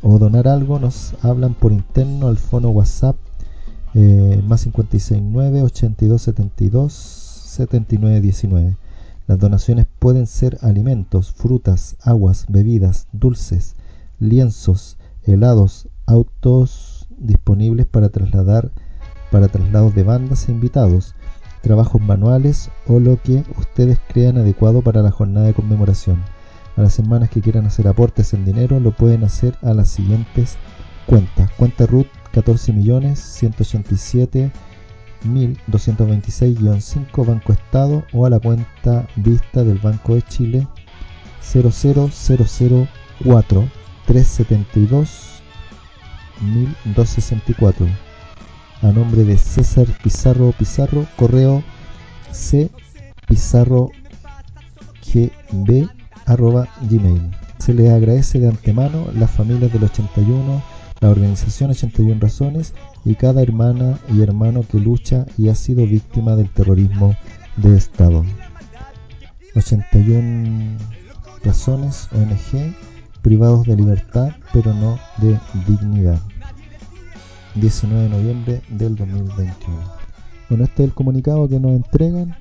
o donar algo, nos hablan por interno al fono WhatsApp eh, más 569 8272 7919. Las donaciones pueden ser alimentos, frutas, aguas, bebidas, dulces, lienzos, helados, autos disponibles para trasladar para traslados de bandas e invitados, trabajos manuales o lo que ustedes crean adecuado para la jornada de conmemoración. A las hermanas que quieran hacer aportes en dinero lo pueden hacer a las siguientes cuentas. Cuenta RUT 14.187.226-5 Banco Estado o a la cuenta vista del Banco de Chile 00004 372 1264 a nombre de César Pizarro Pizarro, correo c pizarro gb arroba gmail. Se les agradece de antemano las familias del 81, la organización 81 Razones y cada hermana y hermano que lucha y ha sido víctima del terrorismo de Estado. 81 Razones ONG privados de libertad pero no de dignidad. 19 de noviembre del 2021. Bueno, este es el comunicado que nos entregan.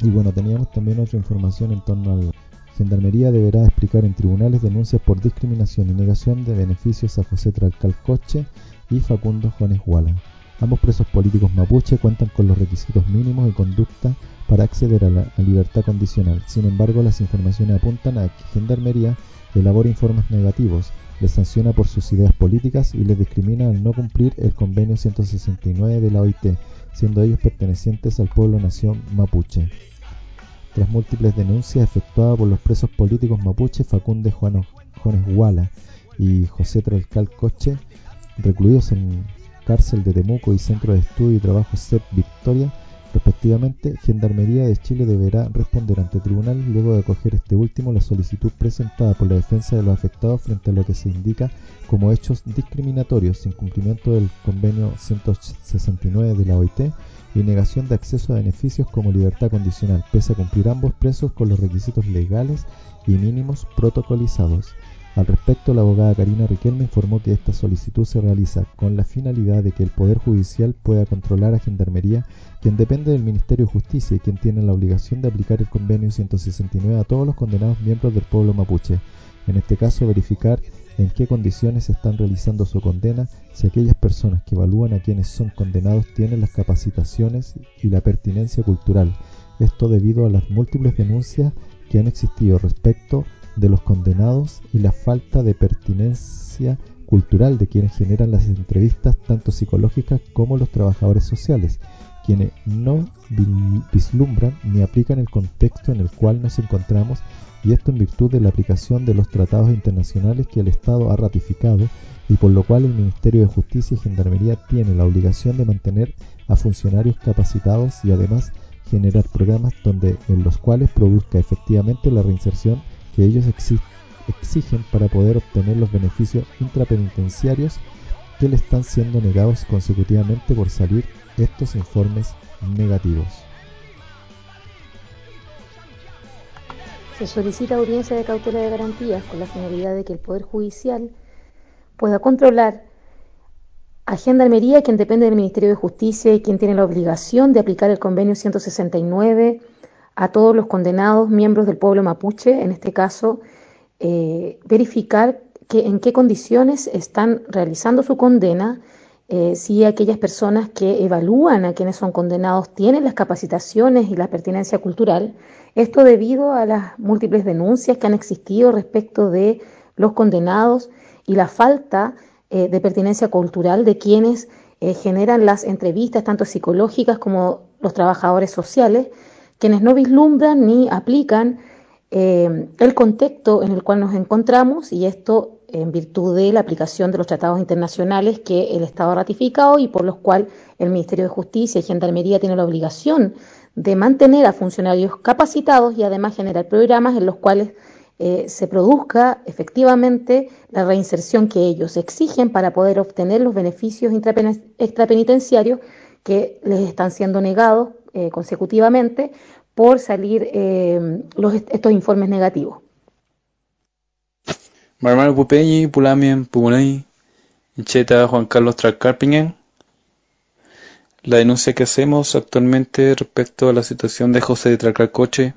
Y bueno, teníamos también otra información en torno al Gendarmería deberá explicar en tribunales denuncias por discriminación y negación de beneficios a José Tralcalcoche y Facundo Jones Huala. Ambos presos políticos mapuche cuentan con los requisitos mínimos y conducta para acceder a la libertad condicional. Sin embargo, las informaciones apuntan a que Gendarmería elabora informes negativos, les sanciona por sus ideas políticas y les discrimina al no cumplir el convenio 169 de la OIT, siendo ellos pertenecientes al pueblo nación mapuche tras múltiples denuncias efectuadas por los presos políticos mapuche Facunde Juanes Huala y José Tralcal Coche, recluidos en cárcel de Temuco y Centro de Estudio y Trabajo CEP Victoria, respectivamente, Gendarmería de Chile deberá responder ante tribunal luego de acoger este último la solicitud presentada por la defensa de los afectados frente a lo que se indica como hechos discriminatorios, incumplimiento del convenio 169 de la OIT y negación de acceso a beneficios como libertad condicional, pese a cumplir ambos presos con los requisitos legales y mínimos protocolizados. Al respecto, la abogada Karina Riquelme informó que esta solicitud se realiza con la finalidad de que el Poder Judicial pueda controlar a Gendarmería, quien depende del Ministerio de Justicia y quien tiene la obligación de aplicar el convenio 169 a todos los condenados miembros del pueblo mapuche. En este caso, verificar en qué condiciones están realizando su condena, si aquellas personas que evalúan a quienes son condenados tienen las capacitaciones y la pertinencia cultural. Esto debido a las múltiples denuncias que han existido respecto de los condenados y la falta de pertinencia cultural de quienes generan las entrevistas tanto psicológicas como los trabajadores sociales, quienes no vislumbran ni aplican el contexto en el cual nos encontramos y esto en virtud de la aplicación de los tratados internacionales que el Estado ha ratificado y por lo cual el Ministerio de Justicia y Gendarmería tiene la obligación de mantener a funcionarios capacitados y además generar programas donde en los cuales produzca efectivamente la reinserción que ellos exigen para poder obtener los beneficios intrapenitenciarios que le están siendo negados consecutivamente por salir estos informes negativos. Se solicita audiencia de cautela de garantías con la finalidad de que el Poder Judicial pueda controlar a Gendarmería, quien depende del Ministerio de Justicia y quien tiene la obligación de aplicar el convenio 169 a todos los condenados miembros del pueblo mapuche, en este caso, eh, verificar que, en qué condiciones están realizando su condena, eh, si aquellas personas que evalúan a quienes son condenados tienen las capacitaciones y la pertinencia cultural, esto debido a las múltiples denuncias que han existido respecto de los condenados y la falta eh, de pertinencia cultural de quienes eh, generan las entrevistas, tanto psicológicas como los trabajadores sociales, quienes no vislumbran ni aplican el contexto en el cual nos encontramos y esto en virtud de la aplicación de los tratados internacionales que el Estado ha ratificado y por los cuales el Ministerio de Justicia y Gendarmería tiene la obligación de mantener a funcionarios capacitados y además generar programas en los cuales eh, se produzca efectivamente la reinserción que ellos exigen para poder obtener los beneficios extrapenitenciarios que les están siendo negados eh, consecutivamente por salir eh, los, estos informes negativos. Marmar Pupeñi, Pulamien, Pugunay, Incheta, Juan Carlos Tracarpingen. La denuncia que hacemos actualmente respecto a la situación de José de Tracarcoche,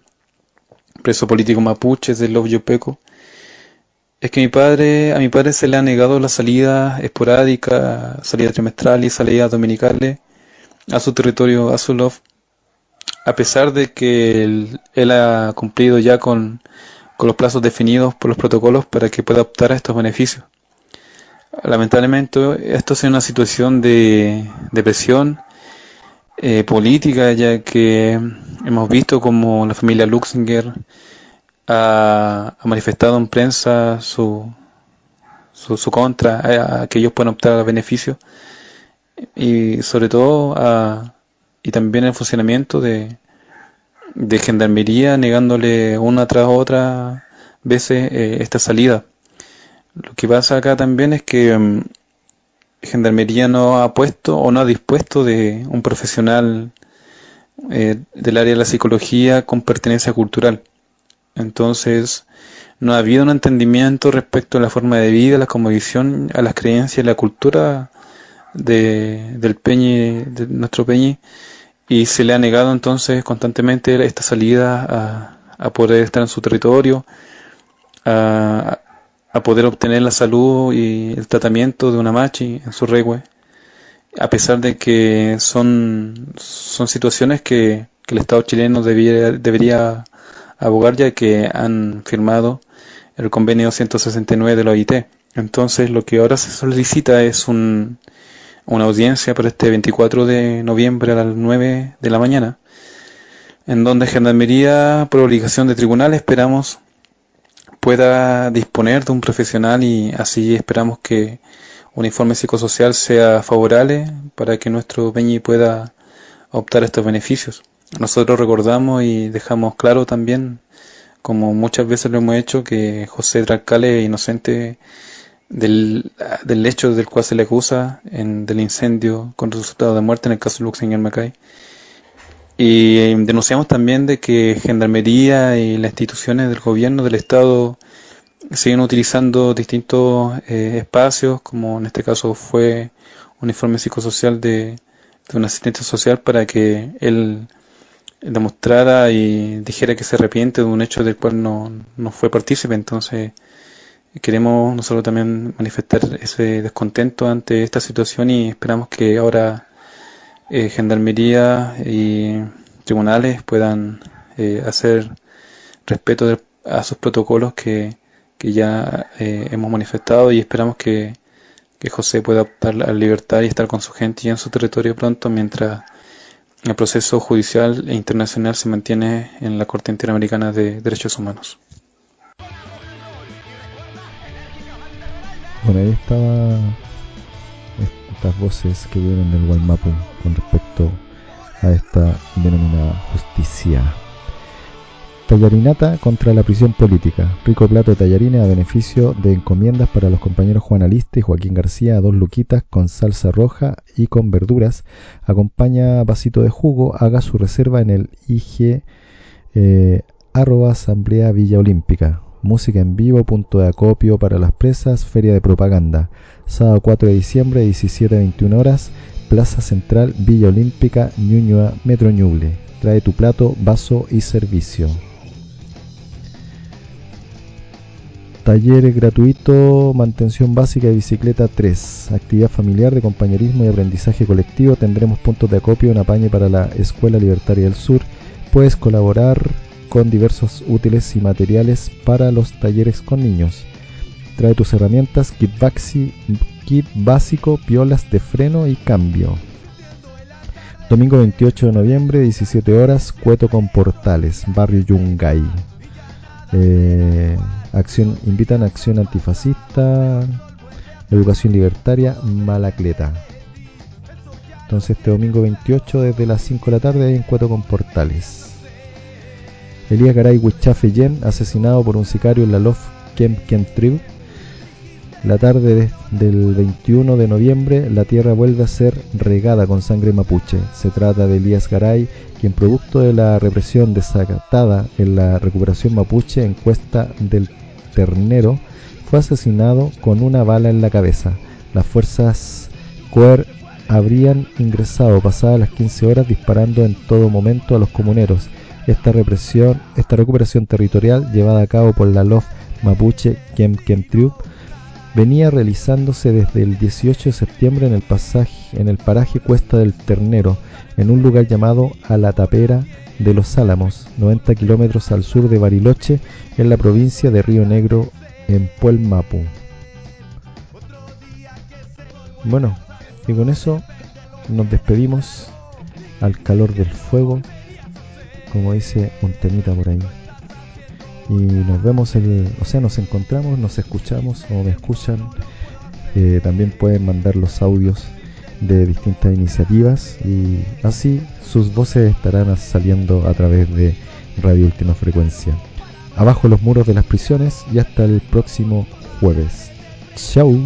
preso político mapuche del Lobo Yopeco, es que mi padre, a mi padre se le ha negado la salida esporádica, salida trimestral y salida dominicales a su territorio Azulov, a pesar de que él, ha cumplido ya con, con, los plazos definidos por los protocolos para que pueda optar a estos beneficios. Lamentablemente esto es una situación de, de presión eh, política, ya que hemos visto como la familia Luxinger ha, manifestado en prensa su, su, contra, a, que ellos puedan optar a beneficios y sobre todo a, y también el funcionamiento de, de gendarmería negándole una tras otra veces eh, esta salida. Lo que pasa acá también es que mm, Gendarmería no ha puesto o no ha dispuesto de un profesional eh, del área de la psicología con pertenencia cultural. Entonces, no ha habido un entendimiento respecto a la forma de vida, la cosmovisión, a las creencias y la cultura de, del peñe, de nuestro peñe, y se le ha negado entonces constantemente esta salida a, a poder estar en su territorio, a, a poder obtener la salud y el tratamiento de una machi en su regue, a pesar de que son, son situaciones que, el Estado chileno debería abogar ya que han firmado el convenio 169 de la OIT. Entonces lo que ahora se solicita es un, una audiencia para este 24 de noviembre a las 9 de la mañana, en donde Gendarmería, por obligación de tribunal, esperamos pueda disponer de un profesional y así esperamos que un informe psicosocial sea favorable para que nuestro Peñi pueda optar estos beneficios. Nosotros recordamos y dejamos claro también, como muchas veces lo hemos hecho, que José Dracale es inocente del, del hecho del cual se le acusa en, del incendio con resultado de muerte en el caso de en Macay. Y eh, denunciamos también de que Gendarmería y las instituciones del gobierno del Estado siguen utilizando distintos eh, espacios, como en este caso fue un informe psicosocial de, de un asistente social para que él demostrara y dijera que se arrepiente de un hecho del cual no, no fue partícipe. Entonces, queremos nosotros también manifestar ese descontento ante esta situación y esperamos que ahora eh, gendarmería y tribunales puedan eh, hacer respeto a sus protocolos que, ya eh, hemos manifestado y esperamos que, que José pueda optar a la libertad y estar con su gente y en su territorio pronto mientras el proceso judicial e internacional se mantiene en la Corte Interamericana de Derechos Humanos. Bueno, ahí estaba estas voces que vienen del Guaymapu con respecto a esta denominada justicia. Tallarinata contra la prisión política. Rico plato de tallarines a beneficio de encomiendas para los compañeros Juan Aliste y Joaquín García, dos luquitas con salsa roja y con verduras. Acompaña vasito de jugo. Haga su reserva en el IG eh, arroba Asamblea Villa Olímpica. Música en vivo, punto de acopio para las presas, feria de propaganda. Sábado 4 de diciembre, 17-21 horas. Plaza Central, Villa Olímpica, Ñuñoa, Metro Ñuble. Trae tu plato, vaso y servicio. Taller gratuito, mantención básica de bicicleta 3. Actividad familiar de compañerismo y aprendizaje colectivo. Tendremos puntos de acopio en Apañe para la Escuela Libertaria del Sur. Puedes colaborar con diversos útiles y materiales para los talleres con niños. Trae tus herramientas, kit, kit básico, piolas de freno y cambio. Domingo 28 de noviembre, 17 horas, Cueto con Portales, Barrio Yungay. Eh, acción, invitan a acción antifascista, educación libertaria, malacleta. Entonces este domingo 28 desde las 5 de la tarde hay en Cueto con Portales. Elías Garay Huichafe Yen, asesinado por un sicario en la Lof Kem Tribu. La tarde del 21 de noviembre, la tierra vuelve a ser regada con sangre mapuche. Se trata de Elías Garay, quien producto de la represión desacatada en la recuperación mapuche en Cuesta del Ternero, fue asesinado con una bala en la cabeza. Las fuerzas COER habrían ingresado pasadas las 15 horas disparando en todo momento a los comuneros. Esta represión, esta recuperación territorial llevada a cabo por la LOF mapuche Kem Triub venía realizándose desde el 18 de septiembre en el, pasaje, en el paraje Cuesta del Ternero, en un lugar llamado Alatapera de los Álamos, 90 kilómetros al sur de Bariloche, en la provincia de Río Negro, en Puelmapu. Bueno, y con eso nos despedimos al calor del fuego, como dice un temita por ahí y nos vemos, el, o sea, nos encontramos, nos escuchamos o me escuchan. Eh, también pueden mandar los audios de distintas iniciativas y así sus voces estarán saliendo a través de Radio Última Frecuencia. Abajo los muros de las prisiones y hasta el próximo jueves. Chau.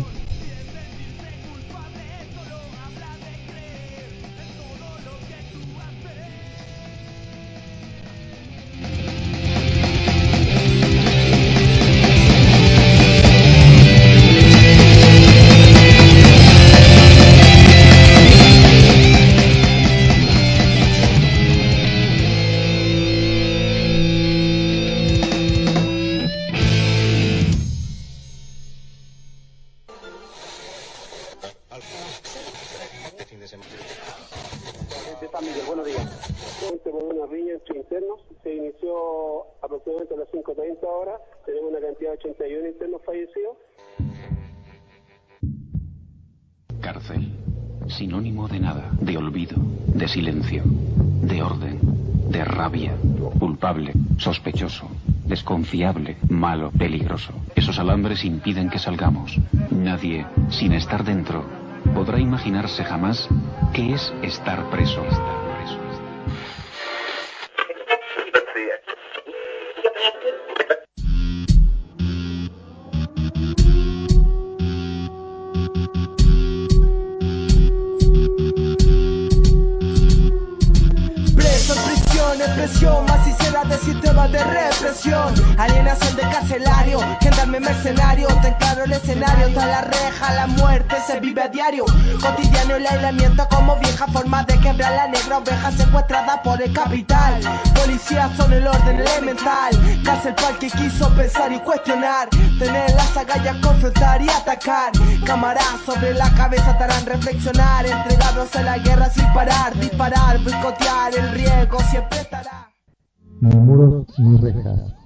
Impiden que salgamos. Nadie, sin estar dentro, podrá imaginarse jamás qué es estar preso. Carcelario, gendarme mercenario, ten claro el escenario, toda la reja, la muerte se vive a diario, cotidiano el aislamiento como vieja forma de quebrar la negra oveja secuestrada por el capital, policías son el orden elemental, cárcel para el que quiso pensar y cuestionar, tener las agallas, confrontar y atacar, cámaras sobre la cabeza te harán reflexionar, entregados a la guerra sin parar, disparar, boicotear, el riesgo siempre estará. Ni muros ni rejas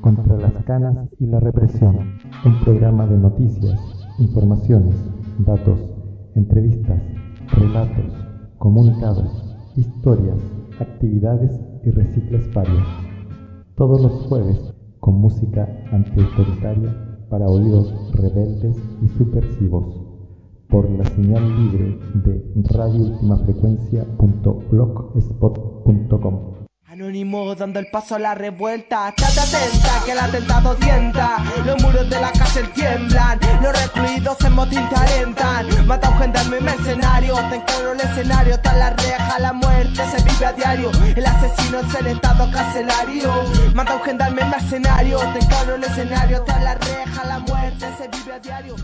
contra las canas y la represión. Un programa de noticias, informaciones, datos, entrevistas, relatos, comunicados historias, actividades y recicles varios. Todos los jueves con música antiautoritaria para oídos rebeldes y subversivos por la señal libre de radioultimafrecuencia.blogspot.com. Anónimo dando el paso a la revuelta, estate atenta que el atentado tienta, los muros de la cárcel tiemblan, los recluidos en motín alentan, mata un gendarme mercenario, te encargo el escenario, está la reja, la muerte se vive a diario, el asesino es el estado carcelario, mata un gendarme mercenario, te encargo el escenario, está la reja, la muerte se vive a diario,